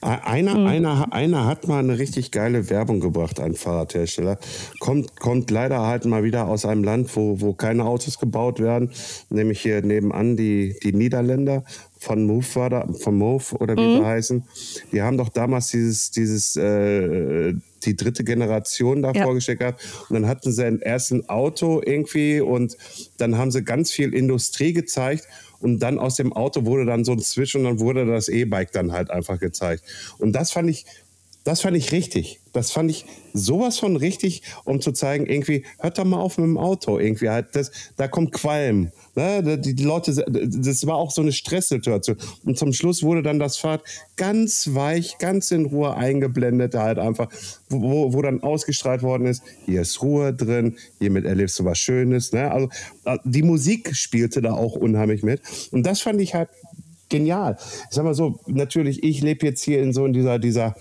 einer, mhm. einer, einer hat mal eine richtig geile Werbung gebracht, ein Fahrradhersteller. Kommt, kommt leider halt mal wieder aus einem Land, wo, wo keine Autos gebaut werden, nämlich hier nebenan die, die Niederländer von Move war da, von Move oder wie mhm. sie heißen. Die haben doch damals dieses, dieses, äh, die dritte Generation da ja. vorgestellt gehabt. Und dann hatten sie ein erstes Auto irgendwie und dann haben sie ganz viel Industrie gezeigt und dann aus dem Auto wurde dann so ein Switch und dann wurde das E-Bike dann halt einfach gezeigt. Und das fand ich, das fand ich richtig. Das fand ich sowas von richtig, um zu zeigen, irgendwie, hört doch mal auf mit dem Auto. Irgendwie halt, das, da kommt Qualm. Ne? Die, die Leute, das war auch so eine Stresssituation. Und zum Schluss wurde dann das Fahrt ganz weich, ganz in Ruhe eingeblendet, halt einfach, wo, wo dann ausgestrahlt worden ist, hier ist Ruhe drin, hiermit erlebst du was Schönes. Ne? Also äh, die Musik spielte da auch unheimlich mit. Und das fand ich halt genial. Ich sag mal so, natürlich, ich lebe jetzt hier in so in dieser, dieser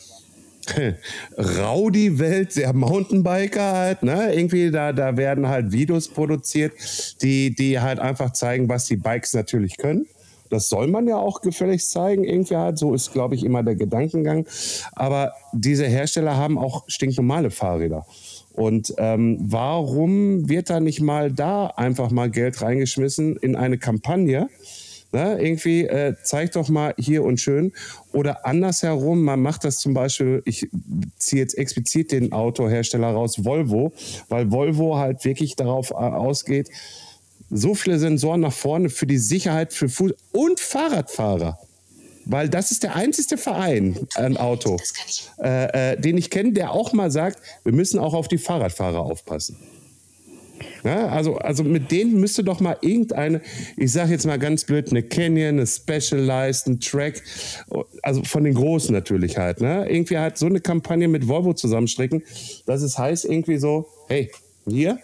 Rowdy-Welt der Mountainbiker halt, ne? Irgendwie da, da werden halt Videos produziert, die, die halt einfach zeigen, was die Bikes natürlich können. Das soll man ja auch gefälligst zeigen, irgendwie halt. So ist, glaube ich, immer der Gedankengang. Aber diese Hersteller haben auch stinknormale Fahrräder. Und ähm, warum wird da nicht mal da einfach mal Geld reingeschmissen in eine Kampagne? Ne? Irgendwie äh, zeig doch mal hier und schön. Oder andersherum, man macht das zum Beispiel, ich ziehe jetzt explizit den Autohersteller raus, Volvo, weil Volvo halt wirklich darauf äh, ausgeht, so viele Sensoren nach vorne für die Sicherheit für Fuß- und Fahrradfahrer. Weil das ist der einzige Verein, ein Auto, äh, äh, den ich kenne, der auch mal sagt, wir müssen auch auf die Fahrradfahrer aufpassen. Ja, also, also mit denen müsste doch mal irgendeine, ich sage jetzt mal ganz blöd, eine Canyon, eine Specialized, ein Track, also von den Großen natürlich halt, ne? Irgendwie halt so eine Kampagne mit Volvo zusammenstricken, dass es heißt irgendwie so, hey, hier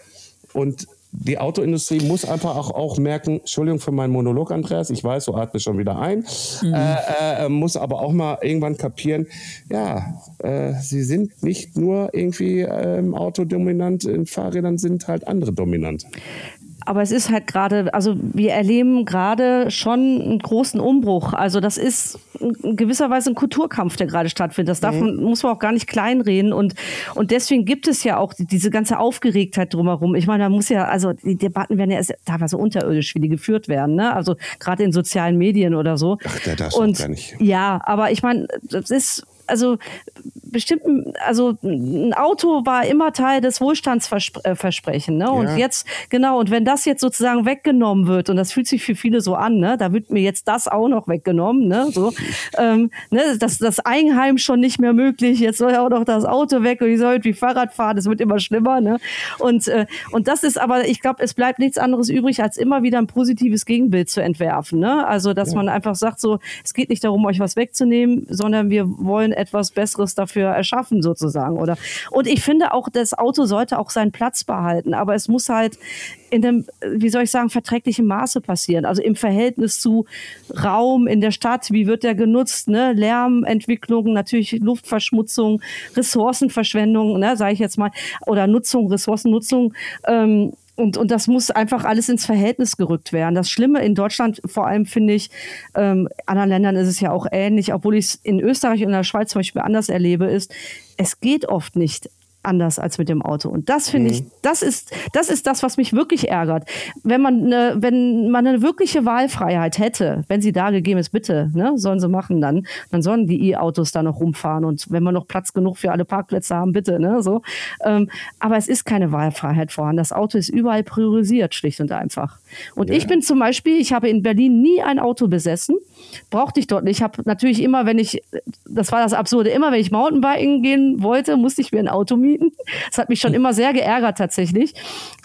und die Autoindustrie muss einfach auch, auch merken, Entschuldigung für meinen Monolog, Andreas, ich weiß, du atmest schon wieder ein, mhm. äh, äh, muss aber auch mal irgendwann kapieren, ja, äh, sie sind nicht nur irgendwie ähm, autodominant, in Fahrrädern sind halt andere dominant aber es ist halt gerade, also wir erleben gerade schon einen großen Umbruch. Also das ist in gewisser Weise ein Kulturkampf, der gerade stattfindet. Das darf mhm. muss man auch gar nicht kleinreden. Und, und deswegen gibt es ja auch diese ganze Aufgeregtheit drumherum. Ich meine, da muss ja, also die Debatten werden ja erst teilweise unterirdisch, wie die geführt werden. Ne? Also gerade in sozialen Medien oder so. Ach, der darf und, gar nicht. Ja, aber ich meine, das ist also bestimmt, also ein Auto war immer Teil des Wohlstandsversprechen. Ne? Und ja. jetzt, genau, und wenn das jetzt sozusagen weggenommen wird, und das fühlt sich für viele so an, ne? da wird mir jetzt das auch noch weggenommen, ne? So, ähm, ne? Das, das Eigenheim schon nicht mehr möglich, jetzt soll ja auch noch das Auto weg und ich soll irgendwie Fahrrad fahren, das wird immer schlimmer. Ne? Und, äh, und das ist aber, ich glaube, es bleibt nichts anderes übrig, als immer wieder ein positives Gegenbild zu entwerfen. Ne? Also, dass ja. man einfach sagt, so, es geht nicht darum, euch was wegzunehmen, sondern wir wollen etwas Besseres dafür erschaffen, sozusagen. Oder und ich finde auch, das Auto sollte auch seinen Platz behalten, aber es muss halt in dem, wie soll ich sagen, verträglichen Maße passieren. Also im Verhältnis zu Raum in der Stadt, wie wird der genutzt, ne? Lärmentwicklung, natürlich Luftverschmutzung, Ressourcenverschwendung, ne, sage ich jetzt mal, oder Nutzung, Ressourcennutzung. Ähm, und, und das muss einfach alles ins Verhältnis gerückt werden. Das Schlimme in Deutschland, vor allem finde ich, ähm, anderen Ländern ist es ja auch ähnlich, obwohl ich es in Österreich und in der Schweiz zum Beispiel anders erlebe, ist, es geht oft nicht anders als mit dem Auto. Und das finde mhm. ich, das ist, das ist das, was mich wirklich ärgert. Wenn man eine, wenn man eine wirkliche Wahlfreiheit hätte, wenn sie da gegeben ist, bitte, ne, sollen sie machen dann, dann sollen die E-Autos da noch rumfahren und wenn wir noch Platz genug für alle Parkplätze haben, bitte, ne, so. Ähm, aber es ist keine Wahlfreiheit vorhanden. Das Auto ist überall priorisiert, schlicht und einfach. Und ja. ich bin zum Beispiel, ich habe in Berlin nie ein Auto besessen, brauchte ich dort nicht. Ich habe natürlich immer, wenn ich, das war das Absurde, immer wenn ich Mountainbiken gehen wollte, musste ich mir ein Auto mieten. Das hat mich schon immer sehr geärgert tatsächlich.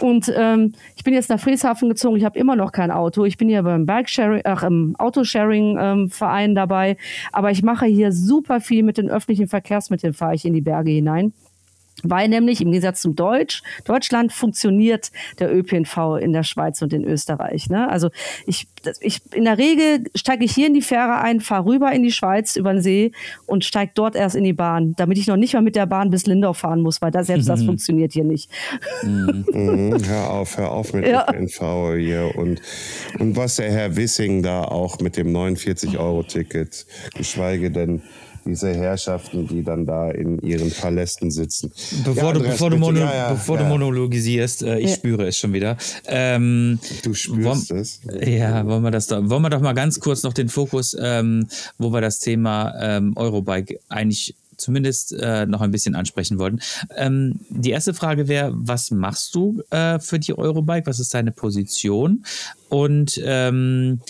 Und ähm, ich bin jetzt nach Frieshafen gezogen, ich habe immer noch kein Auto. Ich bin hier beim Bike-Sharing, ach, im Autosharing-Verein ähm, dabei. Aber ich mache hier super viel mit den öffentlichen Verkehrsmitteln, fahre ich in die Berge hinein. Weil nämlich im Gegensatz zum Deutsch, Deutschland funktioniert der ÖPNV in der Schweiz und in Österreich. Ne? Also ich, ich, in der Regel steige ich hier in die Fähre ein, fahre rüber in die Schweiz über den See und steige dort erst in die Bahn, damit ich noch nicht mal mit der Bahn bis Lindau fahren muss, weil da selbst das funktioniert hier nicht. Mhm. [LAUGHS] mhm. hör auf, hör auf mit ja. ÖPNV hier. Und, und was der Herr Wissing da auch mit dem 49-Euro-Ticket, geschweige denn diese Herrschaften, die dann da in ihren Palästen sitzen. Bevor, ja, du, bevor, du, mono, ja, ja, bevor du, monologisierst, äh, ich spüre es schon wieder. Ähm, du spürst wollen, es? Ja, wollen wir das da, wollen wir doch mal ganz kurz noch den Fokus, ähm, wo wir das Thema ähm, Eurobike eigentlich zumindest äh, noch ein bisschen ansprechen wollten. Ähm, die erste Frage wäre, was machst du äh, für die Eurobike? Was ist deine Position? Und ähm,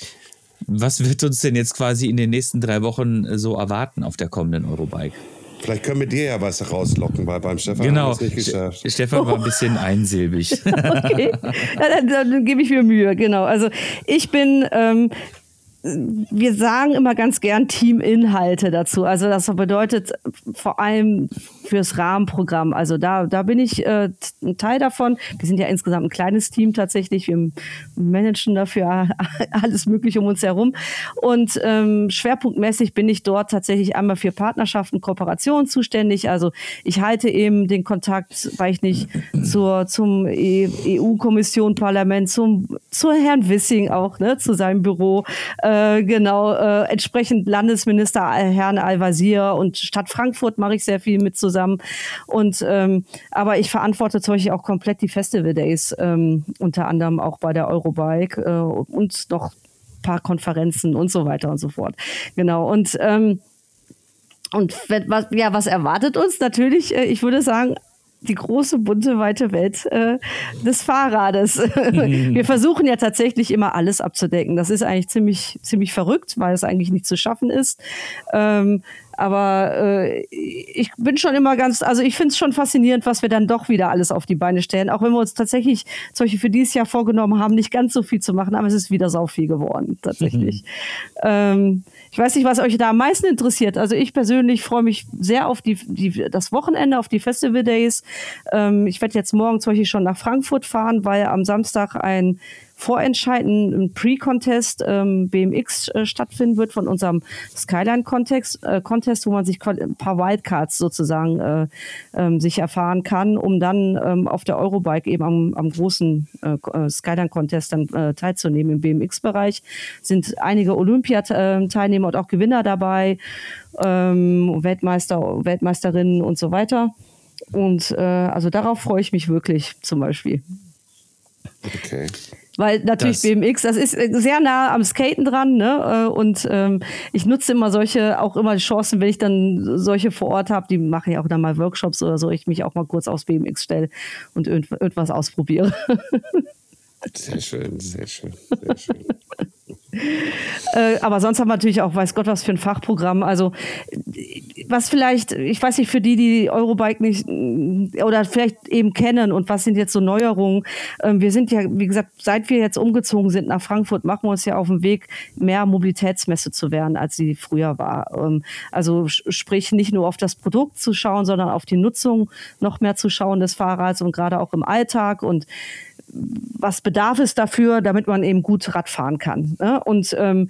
was wird uns denn jetzt quasi in den nächsten drei Wochen so erwarten auf der kommenden Eurobike? Vielleicht können wir dir ja was rauslocken, weil beim Stefan genau. haben wir es nicht geschafft. Stefan war ein bisschen [LAUGHS] einsilbig. [LAUGHS] okay, ja, dann, dann gebe ich mir Mühe, genau. Also ich bin ähm, wir sagen immer ganz gern Teaminhalte dazu. Also das bedeutet vor allem fürs Rahmenprogramm. Also da, da bin ich äh, ein Teil davon. Wir sind ja insgesamt ein kleines Team tatsächlich. Wir managen dafür [LAUGHS] alles Mögliche um uns herum. Und ähm, schwerpunktmäßig bin ich dort tatsächlich einmal für Partnerschaften, Kooperationen zuständig. Also ich halte eben den Kontakt, weil ich nicht zur, zum EU-Kommission, Parlament, zum, zu Herrn Wissing auch, ne, zu seinem Büro. Äh, genau, äh, entsprechend Landesminister Herrn Al-Wazir und Stadt Frankfurt mache ich sehr viel mit zusammen. Und ähm, aber ich verantworte zum Beispiel auch komplett die Festival Days, ähm, unter anderem auch bei der Eurobike äh, und noch ein paar Konferenzen und so weiter und so fort. Genau. Und ähm, und was, ja, was erwartet uns? Natürlich, äh, ich würde sagen, die große, bunte, weite Welt äh, des Fahrrades. [LAUGHS] Wir versuchen ja tatsächlich immer alles abzudecken. Das ist eigentlich ziemlich, ziemlich verrückt, weil es eigentlich nicht zu schaffen ist. Ähm, aber äh, ich bin schon immer ganz, also ich finde es schon faszinierend, was wir dann doch wieder alles auf die Beine stellen. Auch wenn wir uns tatsächlich solche für dieses Jahr vorgenommen haben, nicht ganz so viel zu machen, aber es ist wieder sau viel geworden, tatsächlich. ähm, ich weiß nicht, was euch da am meisten interessiert. Also ich persönlich freue mich sehr auf die, die, das Wochenende, auf die Festival Days. Ähm, ich werde jetzt morgen zum Beispiel schon nach Frankfurt fahren, weil am Samstag ein Vorentscheiden, ein Pre-Contest ähm, BMX äh, stattfinden wird von unserem Skyline-Contest, äh, Contest, wo man sich ein paar Wildcards sozusagen äh, ähm, sich erfahren kann, um dann ähm, auf der Eurobike eben am, am großen äh, äh Skyline-Contest dann äh, teilzunehmen im BMX-Bereich. Sind einige Olympiateilnehmer und auch Gewinner dabei, ähm, Weltmeister, Weltmeisterinnen und so weiter. Und äh, also darauf freue ich mich wirklich zum Beispiel. Okay. Weil natürlich das BMX, das ist äh, sehr nah am Skaten dran, ne? Äh, und ähm, ich nutze immer solche, auch immer die Chancen, wenn ich dann solche vor Ort habe, die mache ich auch dann mal Workshops oder so, ich mich auch mal kurz aufs BMX stelle und irgendwas ausprobiere. Sehr schön, sehr schön, sehr schön. [LAUGHS] Äh, aber sonst haben wir natürlich auch, weiß Gott, was für ein Fachprogramm. Also, was vielleicht, ich weiß nicht, für die, die Eurobike nicht oder vielleicht eben kennen und was sind jetzt so Neuerungen. Ähm, wir sind ja, wie gesagt, seit wir jetzt umgezogen sind nach Frankfurt, machen wir uns ja auf den Weg, mehr Mobilitätsmesse zu werden, als sie früher war. Ähm, also, sprich, nicht nur auf das Produkt zu schauen, sondern auf die Nutzung noch mehr zu schauen des Fahrrads und gerade auch im Alltag und was bedarf es dafür, damit man eben gut Rad fahren kann. Ne? Und ähm,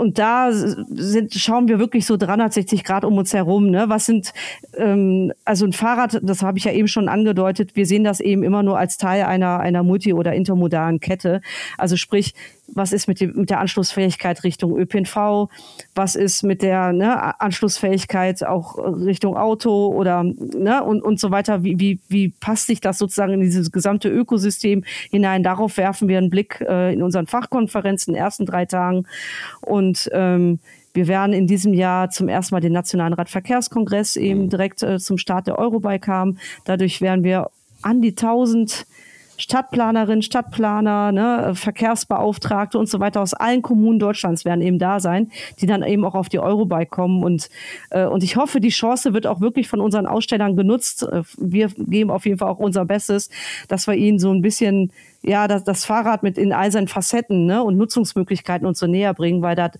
und da sind, schauen wir wirklich so 360 Grad um uns herum. Ne? Was sind, ähm, also ein Fahrrad, das habe ich ja eben schon angedeutet, wir sehen das eben immer nur als Teil einer, einer multi- oder intermodalen Kette. Also sprich, was ist mit, dem, mit der Anschlussfähigkeit Richtung ÖPNV, was ist mit der ne, Anschlussfähigkeit auch Richtung Auto oder ne, und, und so weiter. Wie, wie, wie passt sich das sozusagen in dieses gesamte Ökosystem hinein? Darauf werfen wir einen Blick äh, in unseren Fachkonferenzen in den ersten drei Tagen. Und ähm, wir werden in diesem Jahr zum ersten Mal den Nationalen Radverkehrskongress eben direkt äh, zum Start der Eurobike haben. Dadurch werden wir an die 1000 Stadtplanerinnen, Stadtplaner, ne, Verkehrsbeauftragte und so weiter aus allen Kommunen Deutschlands werden eben da sein, die dann eben auch auf die Eurobike kommen. Und, äh, und ich hoffe, die Chance wird auch wirklich von unseren Ausstellern genutzt. Äh, wir geben auf jeden Fall auch unser Bestes, dass wir ihnen so ein bisschen ja, das, das Fahrrad mit in all seinen Facetten ne, und Nutzungsmöglichkeiten uns so näher bringen, weil da,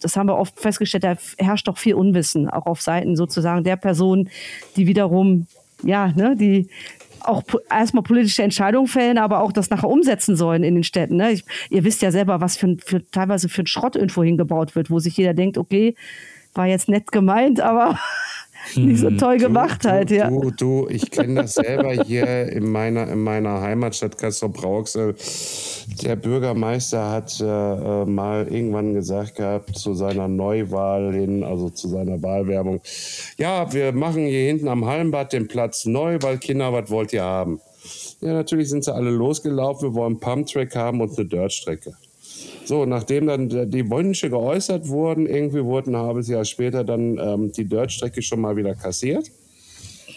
das haben wir oft festgestellt, da herrscht doch viel Unwissen, auch auf Seiten sozusagen der Person, die wiederum ja, ne, die, auch erstmal politische Entscheidungen fällen, aber auch das nachher umsetzen sollen in den Städten. Ne? Ich, ihr wisst ja selber, was für, für teilweise für ein Schrott irgendwo hingebaut wird, wo sich jeder denkt, okay, war jetzt nett gemeint, aber nicht so toll gemacht du, halt, ja. Du, du, ich kenne das selber hier in meiner, in meiner Heimatstadt Kassel-Brauxel. Der Bürgermeister hat äh, äh, mal irgendwann gesagt gehabt zu seiner Neuwahl hin, also zu seiner Wahlwerbung, ja, wir machen hier hinten am Hallenbad den Platz neu, weil Kinder, was wollt ihr haben? Ja, natürlich sind sie alle losgelaufen, wir wollen Pumptrack haben und eine Dirtstrecke. So, nachdem dann die Wünsche geäußert wurden, irgendwie wurden ein halbes Jahr später dann ähm, die Dirtstrecke schon mal wieder kassiert.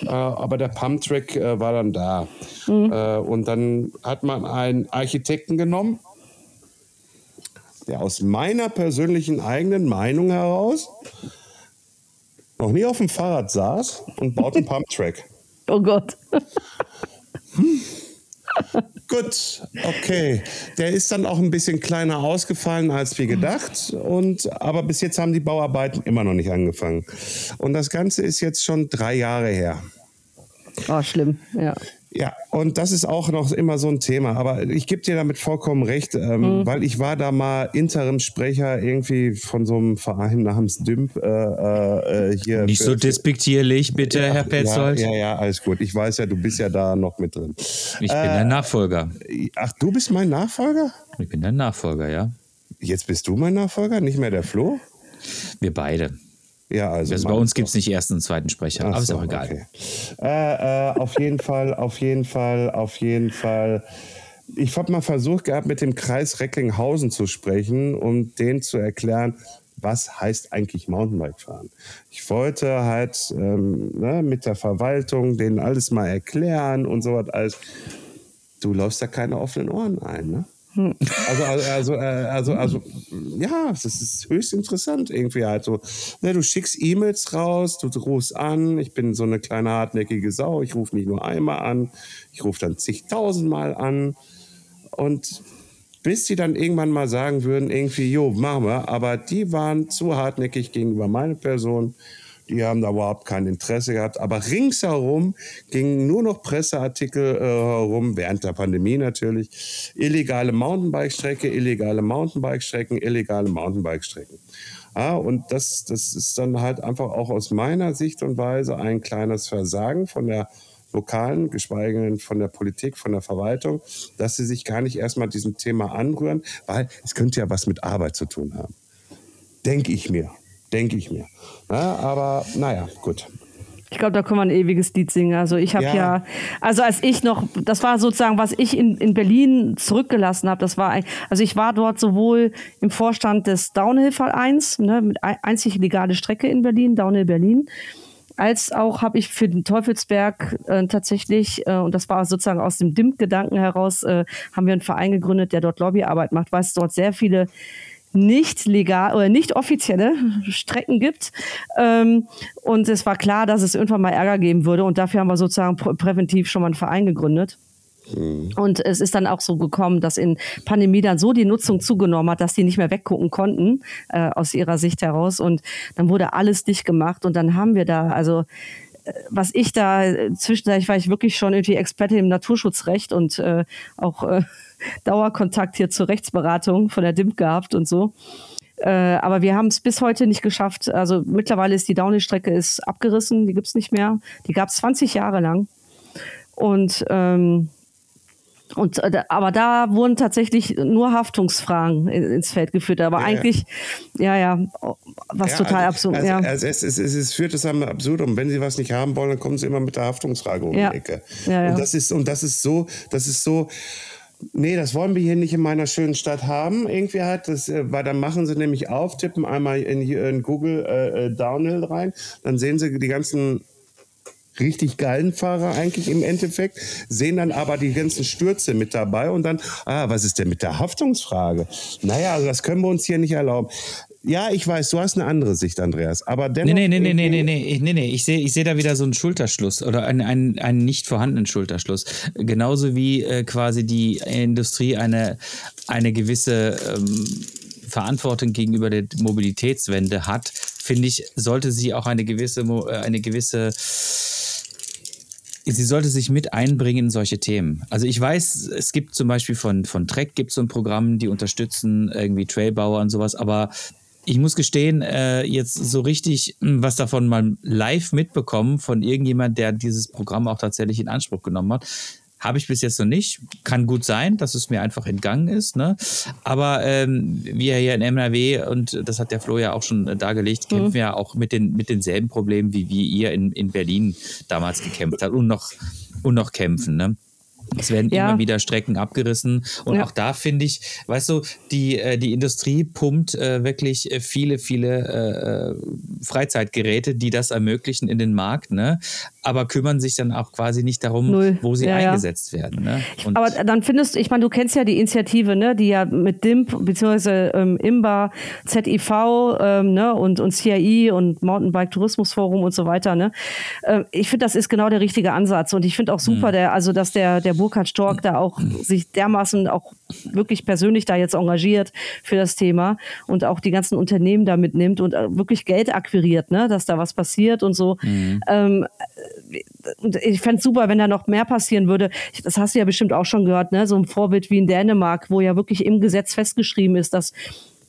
Äh, aber der Pumptrack äh, war dann da. Mhm. Äh, und dann hat man einen Architekten genommen, der aus meiner persönlichen eigenen Meinung heraus noch nie auf dem Fahrrad saß und baut einen [LAUGHS] Pumptrack. Oh Gott. [LAUGHS] Gut, okay. Der ist dann auch ein bisschen kleiner ausgefallen als wir gedacht. Und, aber bis jetzt haben die Bauarbeiten immer noch nicht angefangen. Und das Ganze ist jetzt schon drei Jahre her. Oh, schlimm, ja. Ja, und das ist auch noch immer so ein Thema. Aber ich gebe dir damit vollkommen recht, ähm, mhm. weil ich war da mal Interimsprecher irgendwie von so einem Verein namens Dümp äh, äh, hier. Nicht so despektierlich, bitte, ja, Herr Petzold. Ja, ja, ja, alles gut. Ich weiß ja, du bist ja da noch mit drin. Ich bin der äh, Nachfolger. Ach, du bist mein Nachfolger? Ich bin der Nachfolger, ja. Jetzt bist du mein Nachfolger, nicht mehr der Flo? Wir beide. Ja, also, also bei uns gibt es nicht ersten und zweiten Sprecher, Ach aber so, ist auch egal. Okay. Äh, äh, auf jeden Fall, auf jeden Fall, auf jeden Fall. Ich habe mal versucht gehabt, mit dem Kreis Recklinghausen zu sprechen, um denen zu erklären, was heißt eigentlich Mountainbike fahren. Ich wollte halt ähm, ne, mit der Verwaltung denen alles mal erklären und so was alles. Du läufst da keine offenen Ohren ein, ne? Also, also, also, also, also, ja, das ist höchst interessant irgendwie halt so. Ne, du schickst E-Mails raus, du rufst an, ich bin so eine kleine hartnäckige Sau, ich rufe nicht nur einmal an, ich rufe dann zigtausendmal an. Und bis die dann irgendwann mal sagen würden, irgendwie, jo, machen wir, aber die waren zu hartnäckig gegenüber meiner Person die haben da überhaupt kein Interesse gehabt. Aber ringsherum gingen nur noch Presseartikel äh, herum, während der Pandemie natürlich. Illegale Mountainbike-Strecke, illegale Mountainbike-Strecken, illegale Mountainbike-Strecken. Ja, und das, das ist dann halt einfach auch aus meiner Sicht und Weise ein kleines Versagen von der lokalen, geschweige denn von der Politik, von der Verwaltung, dass sie sich gar nicht erstmal diesem Thema anrühren, weil es könnte ja was mit Arbeit zu tun haben. Denke ich mir denke ich mir. Ja, aber naja, gut. Ich glaube, da kann man ein ewiges Lied singen. Also ich habe ja. ja. also als ich noch, das war sozusagen, was ich in, in Berlin zurückgelassen habe, das war, ein, also ich war dort sowohl im Vorstand des Downhill-Vereins, ne, mit einzig legale Strecke in Berlin, Downhill Berlin, als auch habe ich für den Teufelsberg äh, tatsächlich, äh, und das war sozusagen aus dem DIMP-Gedanken heraus, äh, haben wir einen Verein gegründet, der dort Lobbyarbeit macht, weil es dort sehr viele nicht legal oder nicht offizielle [LAUGHS] Strecken gibt. Ähm, und es war klar, dass es irgendwann mal Ärger geben würde. Und dafür haben wir sozusagen prä präventiv schon mal einen Verein gegründet. Mhm. Und es ist dann auch so gekommen, dass in Pandemie dann so die Nutzung zugenommen hat, dass die nicht mehr weggucken konnten, äh, aus ihrer Sicht heraus. Und dann wurde alles dicht gemacht. Und dann haben wir da, also äh, was ich da zwischendurch war ich wirklich schon irgendwie Experte im Naturschutzrecht und äh, auch äh, Dauerkontakt hier zur Rechtsberatung von der DIMP gehabt und so. Äh, aber wir haben es bis heute nicht geschafft. Also mittlerweile ist die Downhill-Strecke ist abgerissen, die gibt es nicht mehr. Die gab es 20 Jahre lang. Und ähm, und, äh, aber da wurden tatsächlich nur Haftungsfragen ins Feld geführt. Aber ja, eigentlich, ja, ja, was ja, total also, absurd. Also, ja. also es, es, es, es, führt es am Absurdum. Wenn sie was nicht haben wollen, dann kommen sie immer mit der Haftungsfrage um die Ecke. Und das ist, und das ist so, das ist so, Nee, das wollen wir hier nicht in meiner schönen Stadt haben. Irgendwie halt, das, äh, weil dann machen sie nämlich auf, tippen einmal in, in Google äh, äh, Downhill rein, dann sehen sie die ganzen richtig geilen Fahrer eigentlich im Endeffekt, sehen dann aber die ganzen Stürze mit dabei und dann, ah, was ist denn mit der Haftungsfrage? Naja, also das können wir uns hier nicht erlauben. Ja, ich weiß, du hast eine andere Sicht, Andreas. Aber dennoch. Nee, nee, nee, nee, nee, nee, nee, nee. Ich sehe ich seh da wieder so einen Schulterschluss oder einen, einen, einen nicht vorhandenen Schulterschluss. Genauso wie äh, quasi die Industrie eine, eine gewisse ähm, Verantwortung gegenüber der Mobilitätswende hat, finde ich, sollte sie auch eine gewisse, äh, eine gewisse sie sollte sich mit einbringen in solche Themen. Also ich weiß, es gibt zum Beispiel von, von Trek gibt es so ein Programm, die unterstützen irgendwie Trailbauer und sowas, aber ich muss gestehen, äh, jetzt so richtig hm, was davon mal live mitbekommen von irgendjemand, der dieses Programm auch tatsächlich in Anspruch genommen hat. Habe ich bis jetzt noch nicht. Kann gut sein, dass es mir einfach entgangen ist. Ne? Aber ähm, wir hier in NRW, und das hat der Flo ja auch schon äh, dargelegt, mhm. kämpfen ja auch mit, den, mit denselben Problemen, wie wir ihr in, in Berlin damals gekämpft habt und noch, und noch kämpfen. Ne? Es werden Ja. immer wieder Strecken abgerissen. Und Ja. auch da finde ich, weißt du, die, äh, die Industrie pumpt äh, wirklich äh, viele, viele äh, äh, Freizeitgeräte, die das ermöglichen in den Markt, ne? aber kümmern sich dann auch quasi nicht darum, Null. wo sie Ja, eingesetzt werden. Ne? Aber dann findest du, ich meine, du kennst ja die Initiative, ne, die ja mit DIMP bzw. Ähm, IMBA, ZIV ähm, ne, und, und CII und Mountainbike Tourismusforum und so weiter. Ne. Ähm, ich finde, das ist genau der richtige Ansatz. Und ich finde auch super, der, also dass der, der Burkhard Stork da auch sich dermaßen auch wirklich persönlich da jetzt engagiert für das Thema und auch die ganzen Unternehmen da mitnimmt und äh, wirklich Geld akquiriert, ne, dass da was passiert und so. Ähm, und ich fände es super, wenn da noch mehr passieren würde. Das hast du ja bestimmt auch schon gehört, ne? So ein Vorbild wie in Dänemark, wo ja wirklich im Gesetz festgeschrieben ist, dass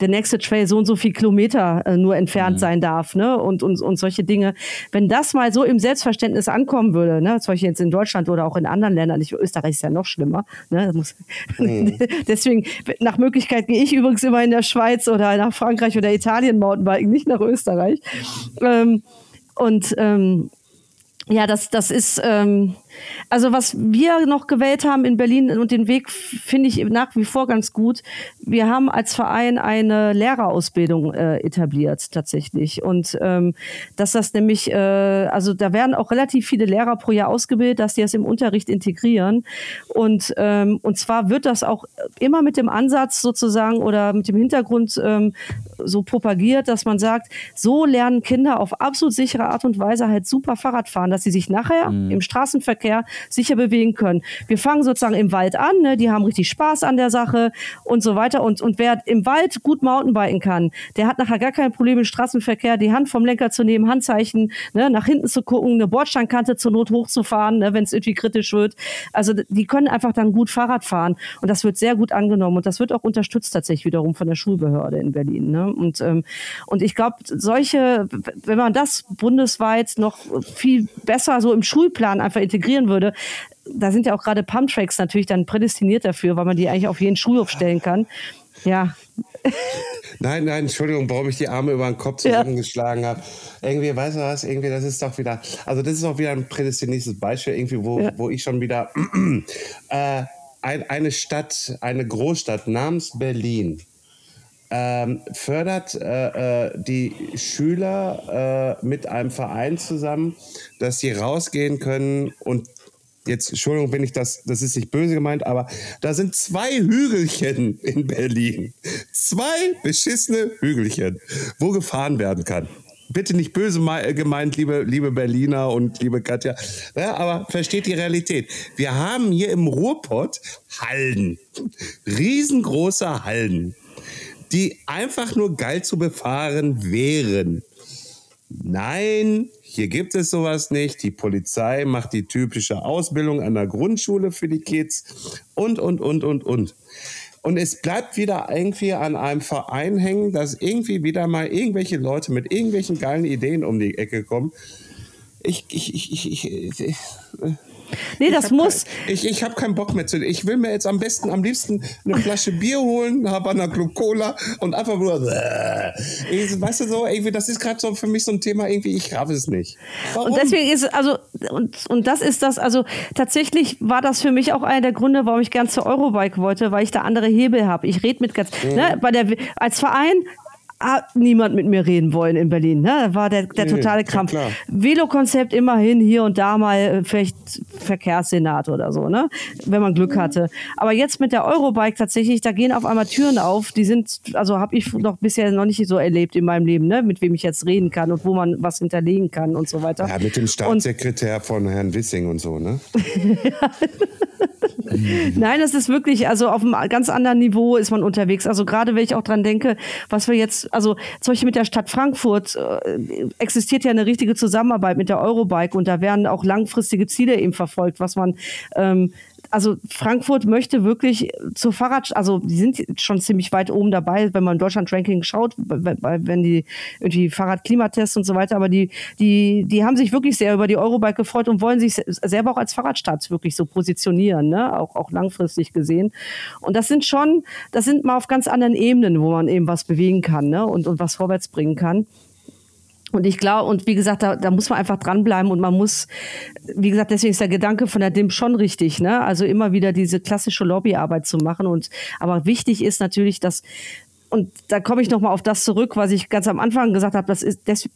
der nächste Trail so und so viel Kilometer äh, nur entfernt sein darf, ne? Und, und, und solche Dinge. Wenn das mal so im Selbstverständnis ankommen würde, ne? Zum Beispiel jetzt in Deutschland oder auch in anderen Ländern, ich, Österreich ist ja noch schlimmer, ne? Muss, [LAUGHS] Deswegen, nach Möglichkeit gehe ich übrigens immer in der Schweiz oder nach Frankreich oder Italien Mountainbiken, nicht nach Österreich. Ähm, und ähm, ja, das, das ist, ähm, also was wir noch gewählt haben in Berlin und den Weg finde ich nach wie vor ganz gut. Wir haben als Verein eine Lehrerausbildung äh, etabliert tatsächlich. Und ähm, dass das nämlich, äh, also da werden auch relativ viele Lehrer pro Jahr ausgebildet, dass die das im Unterricht integrieren. Und ähm, und zwar wird das auch immer mit dem Ansatz sozusagen oder mit dem Hintergrund ähm, so propagiert, dass man sagt, so lernen Kinder auf absolut sichere Art und Weise halt super Fahrrad fahren, dass sie sich nachher im Straßenverkehr sicher bewegen können. Wir fangen sozusagen im Wald an, ne? die haben richtig Spaß an der Sache und so weiter. Und, und wer im Wald gut Mountainbiken kann, der hat nachher gar kein Problem im Straßenverkehr, die Hand vom Lenker zu nehmen, Handzeichen, ne? nach hinten zu gucken, eine Bordsteinkante zur Not hochzufahren, ne? wenn es irgendwie kritisch wird. Also die können einfach dann gut Fahrrad fahren und das wird sehr gut angenommen und das wird auch unterstützt tatsächlich wiederum von der Schulbehörde in Berlin. Ne? Und, ähm, und ich glaube, solche, wenn man das bundesweit noch viel besser so im Schulplan einfach integrieren würde, da sind ja auch gerade Pumptracks natürlich dann prädestiniert dafür, weil man die eigentlich auf jeden Schulhof stellen kann. Ja, [LAUGHS] Nein, nein, Entschuldigung, warum ich die Arme über den Kopf Ja. zusammengeschlagen habe. Irgendwie, weißt du was, irgendwie, das ist doch wieder, also das ist auch wieder ein prädestiniertes Beispiel, irgendwie, wo, Ja. wo ich schon wieder, [CLEARS THROAT] äh, ein, eine Stadt, eine Großstadt namens Berlin, ähm, fördert äh, äh, die Schüler äh, mit einem Verein zusammen, dass sie rausgehen können und jetzt, Entschuldigung, wenn ich das, das ist nicht böse gemeint, aber da sind zwei Hügelchen in Berlin. Zwei beschissene Hügelchen, wo gefahren werden kann. Bitte nicht böse mei- gemeint, liebe, liebe Berliner und liebe Katja. Ja, aber versteht die Realität. Wir haben hier im Ruhrpott Hallen. Riesengroße Hallen, die einfach nur geil zu befahren wären. Nein, hier gibt es sowas nicht. Die Polizei macht die typische Ausbildung an der Grundschule für die Kids und, und, und, und, und. Und es bleibt wieder irgendwie an einem Verein hängen, dass irgendwie wieder mal irgendwelche Leute mit irgendwelchen geilen Ideen um die Ecke kommen. Ich, ich, ich, ich, ich, ich nee, das hab muss. Kein, ich ich habe keinen Bock mehr zu. Ich will mir jetzt am besten, am liebsten eine Flasche Bier holen, [LAUGHS] Havana Club Cola und einfach nur. Ich, weißt du so, irgendwie, das ist gerade so für mich so ein Thema, irgendwie, ich raff es nicht. Warum? Und deswegen ist also und, und das ist das also tatsächlich war das für mich auch einer der Gründe, warum ich gern zur Eurobike wollte, weil ich da andere Hebel habe. Ich rede mit ganz ne, bei der als Verein hat niemand mit mir reden wollen in Berlin. Ne? War der, der totale Krampf. Velo-Konzept immerhin hier und da mal äh, vielleicht Verkehrssenat oder so, ne? wenn man Glück hatte. Aber jetzt mit der Eurobike tatsächlich, da gehen auf einmal Türen auf, die sind, also habe ich noch bisher noch nicht so erlebt in meinem Leben, ne? mit wem ich jetzt reden kann und wo man was hinterlegen kann und so weiter. ja, mit dem Und- Staatssekretär von Herrn Wissing und so, ne? [LAUGHS] Nein, es ist wirklich, also auf einem ganz anderen Niveau ist man unterwegs. Also gerade wenn ich auch dran denke, was wir jetzt, also zum Beispiel mit der Stadt Frankfurt äh, existiert ja eine richtige Zusammenarbeit mit der Eurobike und da werden auch langfristige Ziele eben verfolgt, was man ähm, also Frankfurt möchte wirklich zur Fahrrad, also die sind schon ziemlich weit oben dabei, wenn man Deutschland-Ranking schaut, wenn die irgendwie Fahrradklimatests und so weiter, aber die, die, die haben sich wirklich sehr über die Eurobike gefreut und wollen sich se- selber auch als Fahrradstadt wirklich so positionieren, ne? auch, auch langfristig gesehen. Und das sind schon, das sind mal auf ganz anderen Ebenen, wo man eben was bewegen kann ne? und, und was vorwärts bringen kann. Und ich glaube, und wie gesagt, da, da muss man einfach dranbleiben und man muss, wie gesagt, deswegen ist der Gedanke von der DIM schon richtig, ne? Also immer wieder diese klassische Lobbyarbeit zu machen. Und aber wichtig ist natürlich, dass, und da komme ich nochmal auf das zurück, was ich ganz am Anfang gesagt habe, das ist des,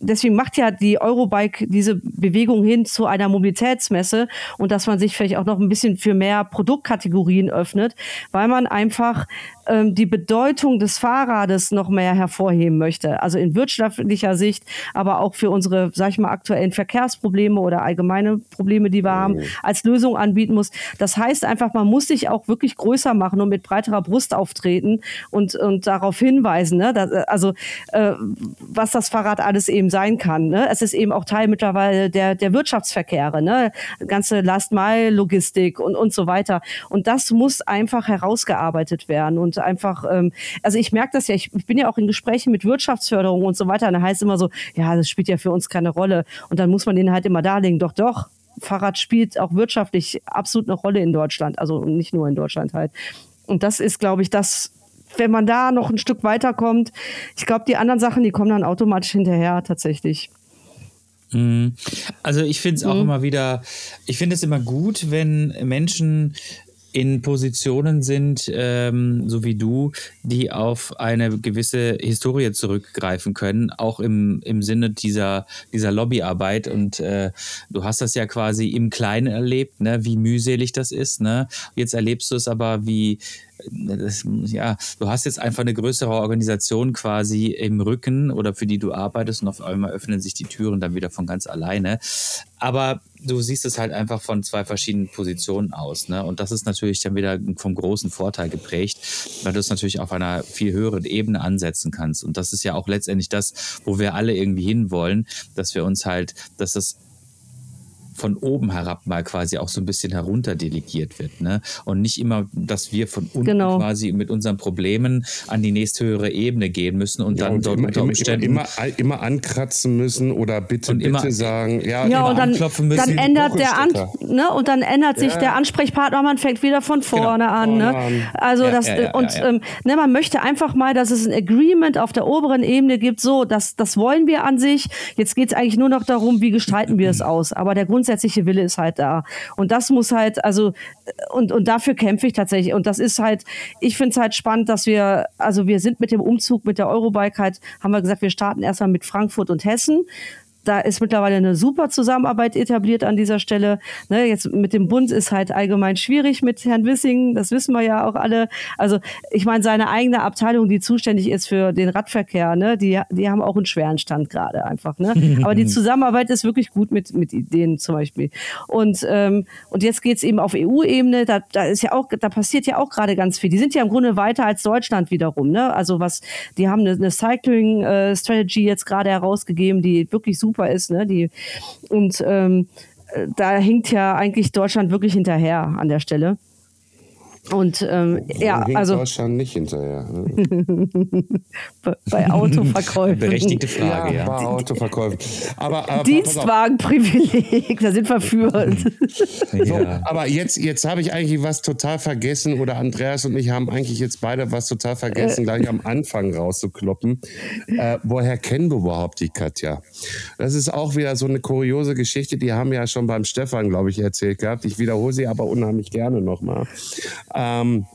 deswegen macht ja die Eurobike diese Bewegung hin zu einer Mobilitätsmesse und dass man sich vielleicht auch noch ein bisschen für mehr Produktkategorien öffnet, weil man einfach ähm, die Bedeutung des Fahrrades noch mehr hervorheben möchte. Also in wirtschaftlicher Sicht, aber auch für unsere, sag ich mal, aktuellen Verkehrsprobleme oder allgemeine Probleme, die wir haben, mhm. als Lösung anbieten muss. Das heißt einfach, man muss sich auch wirklich größer machen und mit breiterer Brust auftreten und, und darauf hinweisen, ne? Das, also äh, was das Fahrrad alles eben sein kann. Ne? Es ist eben auch Teil mittlerweile der, der Wirtschaftsverkehre, ne? ganze Last-Mile-Logistik und, und so weiter. Und das muss einfach herausgearbeitet werden. Und einfach, ähm, also ich merke das ja, ich, ich bin ja auch in Gesprächen mit Wirtschaftsförderung und so weiter. Und da heißt immer so, ja, das spielt ja für uns keine Rolle. Und dann muss man denen halt immer darlegen, doch, doch, Fahrrad spielt auch wirtschaftlich absolut eine Rolle in Deutschland, also nicht nur in Deutschland halt. Und das ist, glaube ich, das, wenn man da noch ein Stück weiterkommt, ich glaube, die anderen Sachen, die kommen dann automatisch hinterher tatsächlich. Mhm. Also ich finde es auch mhm. immer wieder, ich finde es immer gut, wenn Menschen in Positionen sind, ähm, so wie du, die auf eine gewisse Historie zurückgreifen können, auch im, im Sinne dieser, dieser Lobbyarbeit. Und äh, du hast das ja quasi im Kleinen erlebt, ne, wie mühselig das ist. Ne? Jetzt erlebst du es aber, wie, das, ja, du hast jetzt einfach eine größere Organisation quasi im Rücken oder für die du arbeitest und auf einmal öffnen sich die Türen dann wieder von ganz alleine. Aber du siehst es halt einfach von zwei verschiedenen Positionen aus. Ne? Und das ist natürlich dann wieder vom großen Vorteil geprägt, weil du es natürlich auf einer viel höheren Ebene ansetzen kannst. Und das ist ja auch letztendlich das, wo wir alle irgendwie hinwollen, dass wir uns halt, dass das von oben herab mal quasi auch so ein bisschen herunter delegiert wird. Ne? Und nicht immer, dass wir von unten genau. quasi mit unseren Problemen an die nächsthöhere Ebene gehen müssen und ja, dann und dort immer, unter Umständen immer, immer, immer, ankratzen müssen oder bitte, bitte immer, sagen. Ja, ja und dann, dann ändert der An ne? und dann ändert sich ja. der Ansprechpartner, man fängt wieder von genau. vorne genau. an. Ne? Also ja, das und ähm, ne, man möchte einfach mal, dass es ein Agreement auf der oberen Ebene gibt, so, das, das wollen wir an sich. Jetzt geht es eigentlich nur noch darum, wie gestalten wir es [CLEARS THROAT] aus. Aber der Grundsatz grundsätzliche Wille ist halt da. Und das muss halt, also, und, und dafür kämpfe ich tatsächlich. Und das ist halt, ich finde es halt spannend, dass wir, also wir sind mit dem Umzug mit der Eurobike halt, haben wir gesagt, wir starten erstmal mit Frankfurt und Hessen da ist mittlerweile eine super Zusammenarbeit etabliert an dieser Stelle. Ne, jetzt mit dem Bund ist halt allgemein schwierig mit Herrn Wissing, das wissen wir ja auch alle. Also ich meine, seine eigene Abteilung, die zuständig ist für den Radverkehr, ne, die, die haben auch einen schweren Stand gerade einfach. Ne? [LAUGHS] Aber die Zusammenarbeit ist wirklich gut mit, mit Ideen zum Beispiel. Und, ähm, und jetzt geht's eben auf EU-Ebene, da, da ist ja auch, da passiert ja auch gerade ganz viel. Die sind ja im Grunde weiter als Deutschland wiederum. Ne? Also was, die haben eine, eine Cycling-Strategy äh, jetzt gerade herausgegeben, die wirklich super super ist. Ne? Die, und ähm, da hinkt ja eigentlich Deutschland wirklich hinterher an der Stelle. Und ähm, ja, also Deutschland nicht hinterher. Ne? [LAUGHS] bei Autoverkäufen. Berechtigte Frage, ja. ja. Bei Autoverkäufen. Aber, aber Dienstwagenprivileg, da sind wir für. so, aber jetzt, jetzt habe ich eigentlich was total vergessen oder Andreas und ich haben eigentlich jetzt beide was total vergessen, äh. gleich am Anfang rauszukloppen. Äh, woher kennen wir überhaupt die Katja? Das ist auch wieder so eine kuriose Geschichte, die haben ja schon beim Stefan, glaube ich, erzählt gehabt. Ich wiederhole sie aber unheimlich gerne nochmal. Ähm,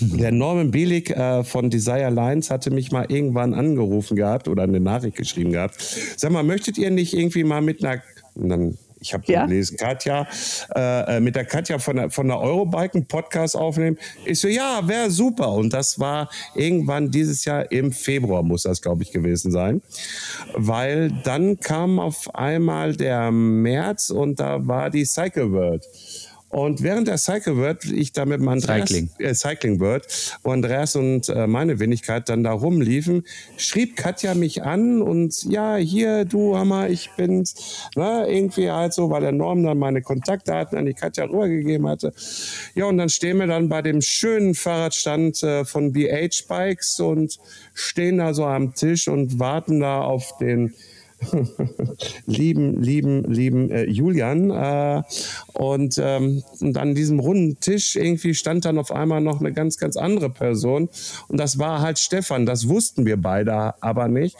der Norman Bielik äh, von Desire Lines hatte mich mal irgendwann angerufen gehabt oder eine Nachricht geschrieben gehabt. Sag mal, möchtet ihr nicht irgendwie mal mit einer, dann ich habe ja? gelesen, Katja, äh, äh, mit der Katja von der, von der Eurobike einen Podcast aufnehmen. Ich so, ja, wäre super. Und das war irgendwann dieses Jahr im Februar, muss das, glaube ich, gewesen sein. Weil dann kam auf einmal der März und da war die Cycle World. Und während der Cycle World, ich da mit Andreas, Cycling, äh, Cycling World, wo Andreas und äh, meine Wenigkeit dann da rumliefen, schrieb Katja mich an und ja, hier, du Hammer, ich bin's. Ne, irgendwie halt so, weil der Norm dann meine Kontaktdaten an die Katja rübergegeben hatte. Ja, und dann stehen wir dann bei dem schönen Fahrradstand äh, von BH Bikes und stehen da so am Tisch und warten da auf den [LAUGHS] lieben, lieben, lieben äh, Julian. Äh, und, ähm, und an diesem runden Tisch irgendwie stand dann auf einmal noch eine ganz, ganz andere Person. Und das war halt Stefan. Das wussten wir beide aber nicht.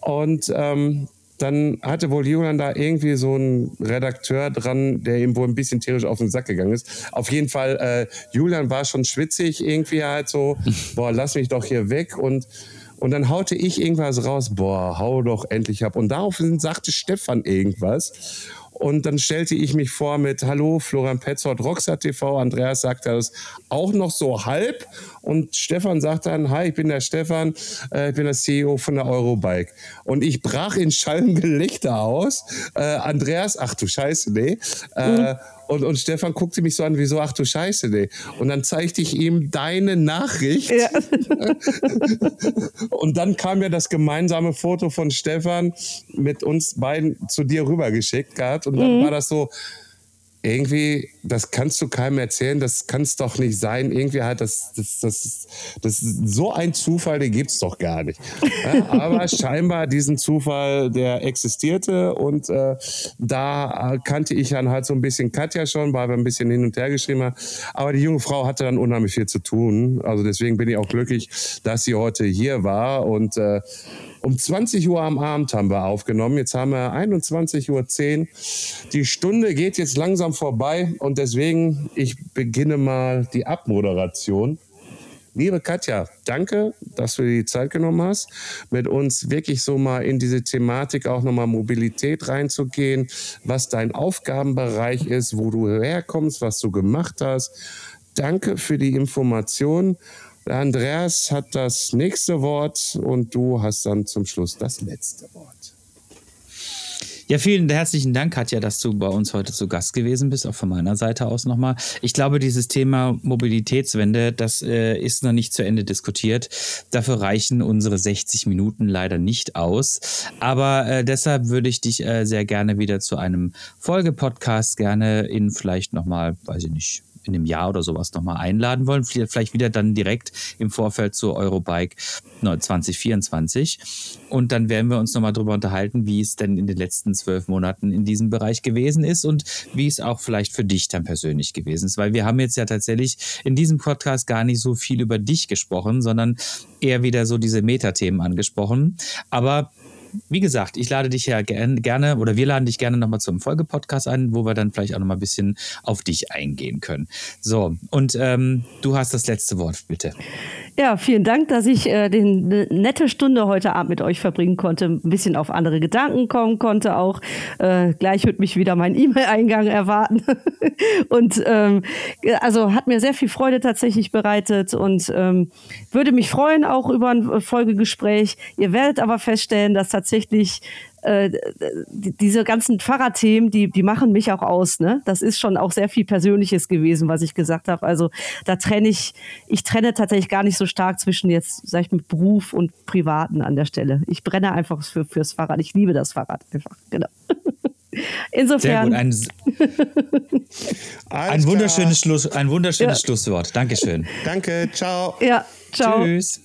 Und ähm, dann hatte wohl Julian da irgendwie so einen Redakteur dran, der ihm wohl ein bisschen tierisch auf den Sack gegangen ist. Auf jeden Fall, äh, Julian war schon schwitzig, irgendwie halt so, [LAUGHS] boah, lass mich doch hier weg und und dann haute ich irgendwas raus, boah, hau doch endlich ab. Und daraufhin sagte Stefan irgendwas. Und dann stellte ich mich vor mit Hallo, Florian Petzold, Rockstar TV. Andreas sagte das auch noch so halb. Und Stefan sagt dann, hi, ich bin der Stefan, äh, ich bin der CEO von der Eurobike. Und ich brach in schallem Gelächter aus. Äh, Andreas, ach du Scheiße, nee. Äh, mhm. Und, und Stefan guckte mich so an, wieso, ach du Scheiße, nee. Und dann zeigte ich ihm deine Nachricht. Ja. [LAUGHS] und dann kam ja das gemeinsame Foto von Stefan mit uns beiden zu dir rübergeschickt gehabt. Und dann mhm. war das so, irgendwie, das kannst du keinem erzählen, das kann es doch nicht sein. Irgendwie halt, das, das, das, das so ein Zufall, den gibt es doch gar nicht. Ja, aber [LAUGHS] scheinbar diesen Zufall, der existierte und äh, da kannte ich dann halt so ein bisschen Katja schon, weil wir ein bisschen hin und her geschrieben haben. Aber die junge Frau hatte dann unheimlich viel zu tun. Also deswegen bin ich auch glücklich, dass sie heute hier war und äh, um 20 Uhr am Abend haben wir aufgenommen. Jetzt haben wir 21.10 Uhr. Die Stunde geht jetzt langsam vorbei und deswegen, ich beginne mal die Abmoderation. Liebe Katja, danke, dass du dir die Zeit genommen hast, mit uns wirklich so mal in diese Thematik auch nochmal Mobilität reinzugehen, was dein Aufgabenbereich ist, wo du herkommst, was du gemacht hast. Danke für die Information Andreas hat das nächste Wort und du hast dann zum Schluss das letzte Wort. Ja, vielen herzlichen Dank, Katja, dass du bei uns heute zu Gast gewesen bist, auch von meiner Seite aus nochmal. Ich glaube, dieses Thema Mobilitätswende, das äh, ist noch nicht zu Ende diskutiert. Dafür reichen unsere 60 Minuten leider nicht aus. Aber äh, deshalb würde ich dich äh, sehr gerne wieder zu einem Folgepodcast gerne in vielleicht nochmal, weiß ich nicht, in einem Jahr oder sowas nochmal einladen wollen. Vielleicht wieder dann direkt im Vorfeld zur Eurobike 2024. Und dann werden wir uns nochmal darüber unterhalten, wie es denn in den letzten zwölf Monaten in diesem Bereich gewesen ist und wie es auch vielleicht für dich dann persönlich gewesen ist. Weil wir haben jetzt ja tatsächlich in diesem Podcast gar nicht so viel über dich gesprochen, sondern eher wieder so diese Metathemen angesprochen. Aber wie gesagt, ich lade dich ja gerne oder wir laden dich gerne nochmal zum Folgepodcast ein, wo wir dann vielleicht auch nochmal ein bisschen auf dich eingehen können. So, und ähm, du hast das letzte Wort, bitte. Ja, vielen Dank, dass ich äh, eine nette Stunde heute Abend mit euch verbringen konnte, ein bisschen auf andere Gedanken kommen konnte auch. Äh, gleich wird mich wieder mein [LAUGHS] E-Mail-Eingang erwarten. [LAUGHS] und ähm, also hat mir sehr viel Freude tatsächlich bereitet und ähm, würde mich freuen auch über ein Folgegespräch. Ihr werdet aber feststellen, dass tatsächlich äh, diese ganzen Fahrradthemen, die, die machen mich auch aus. Ne? Das ist schon auch sehr viel Persönliches gewesen, was ich gesagt habe. Also da trenne ich, ich trenne tatsächlich gar nicht so stark zwischen jetzt, sag ich mal, Beruf und Privaten an der Stelle. Ich brenne einfach für, fürs Fahrrad. Ich liebe das Fahrrad einfach. Genau. Insofern. [LAUGHS] Sehr gut. Ein, ein wunderschönes, Schluss, ein wunderschönes ja. Schlusswort. Dankeschön. Danke. Ciao. Ja, ciao. Tschüss.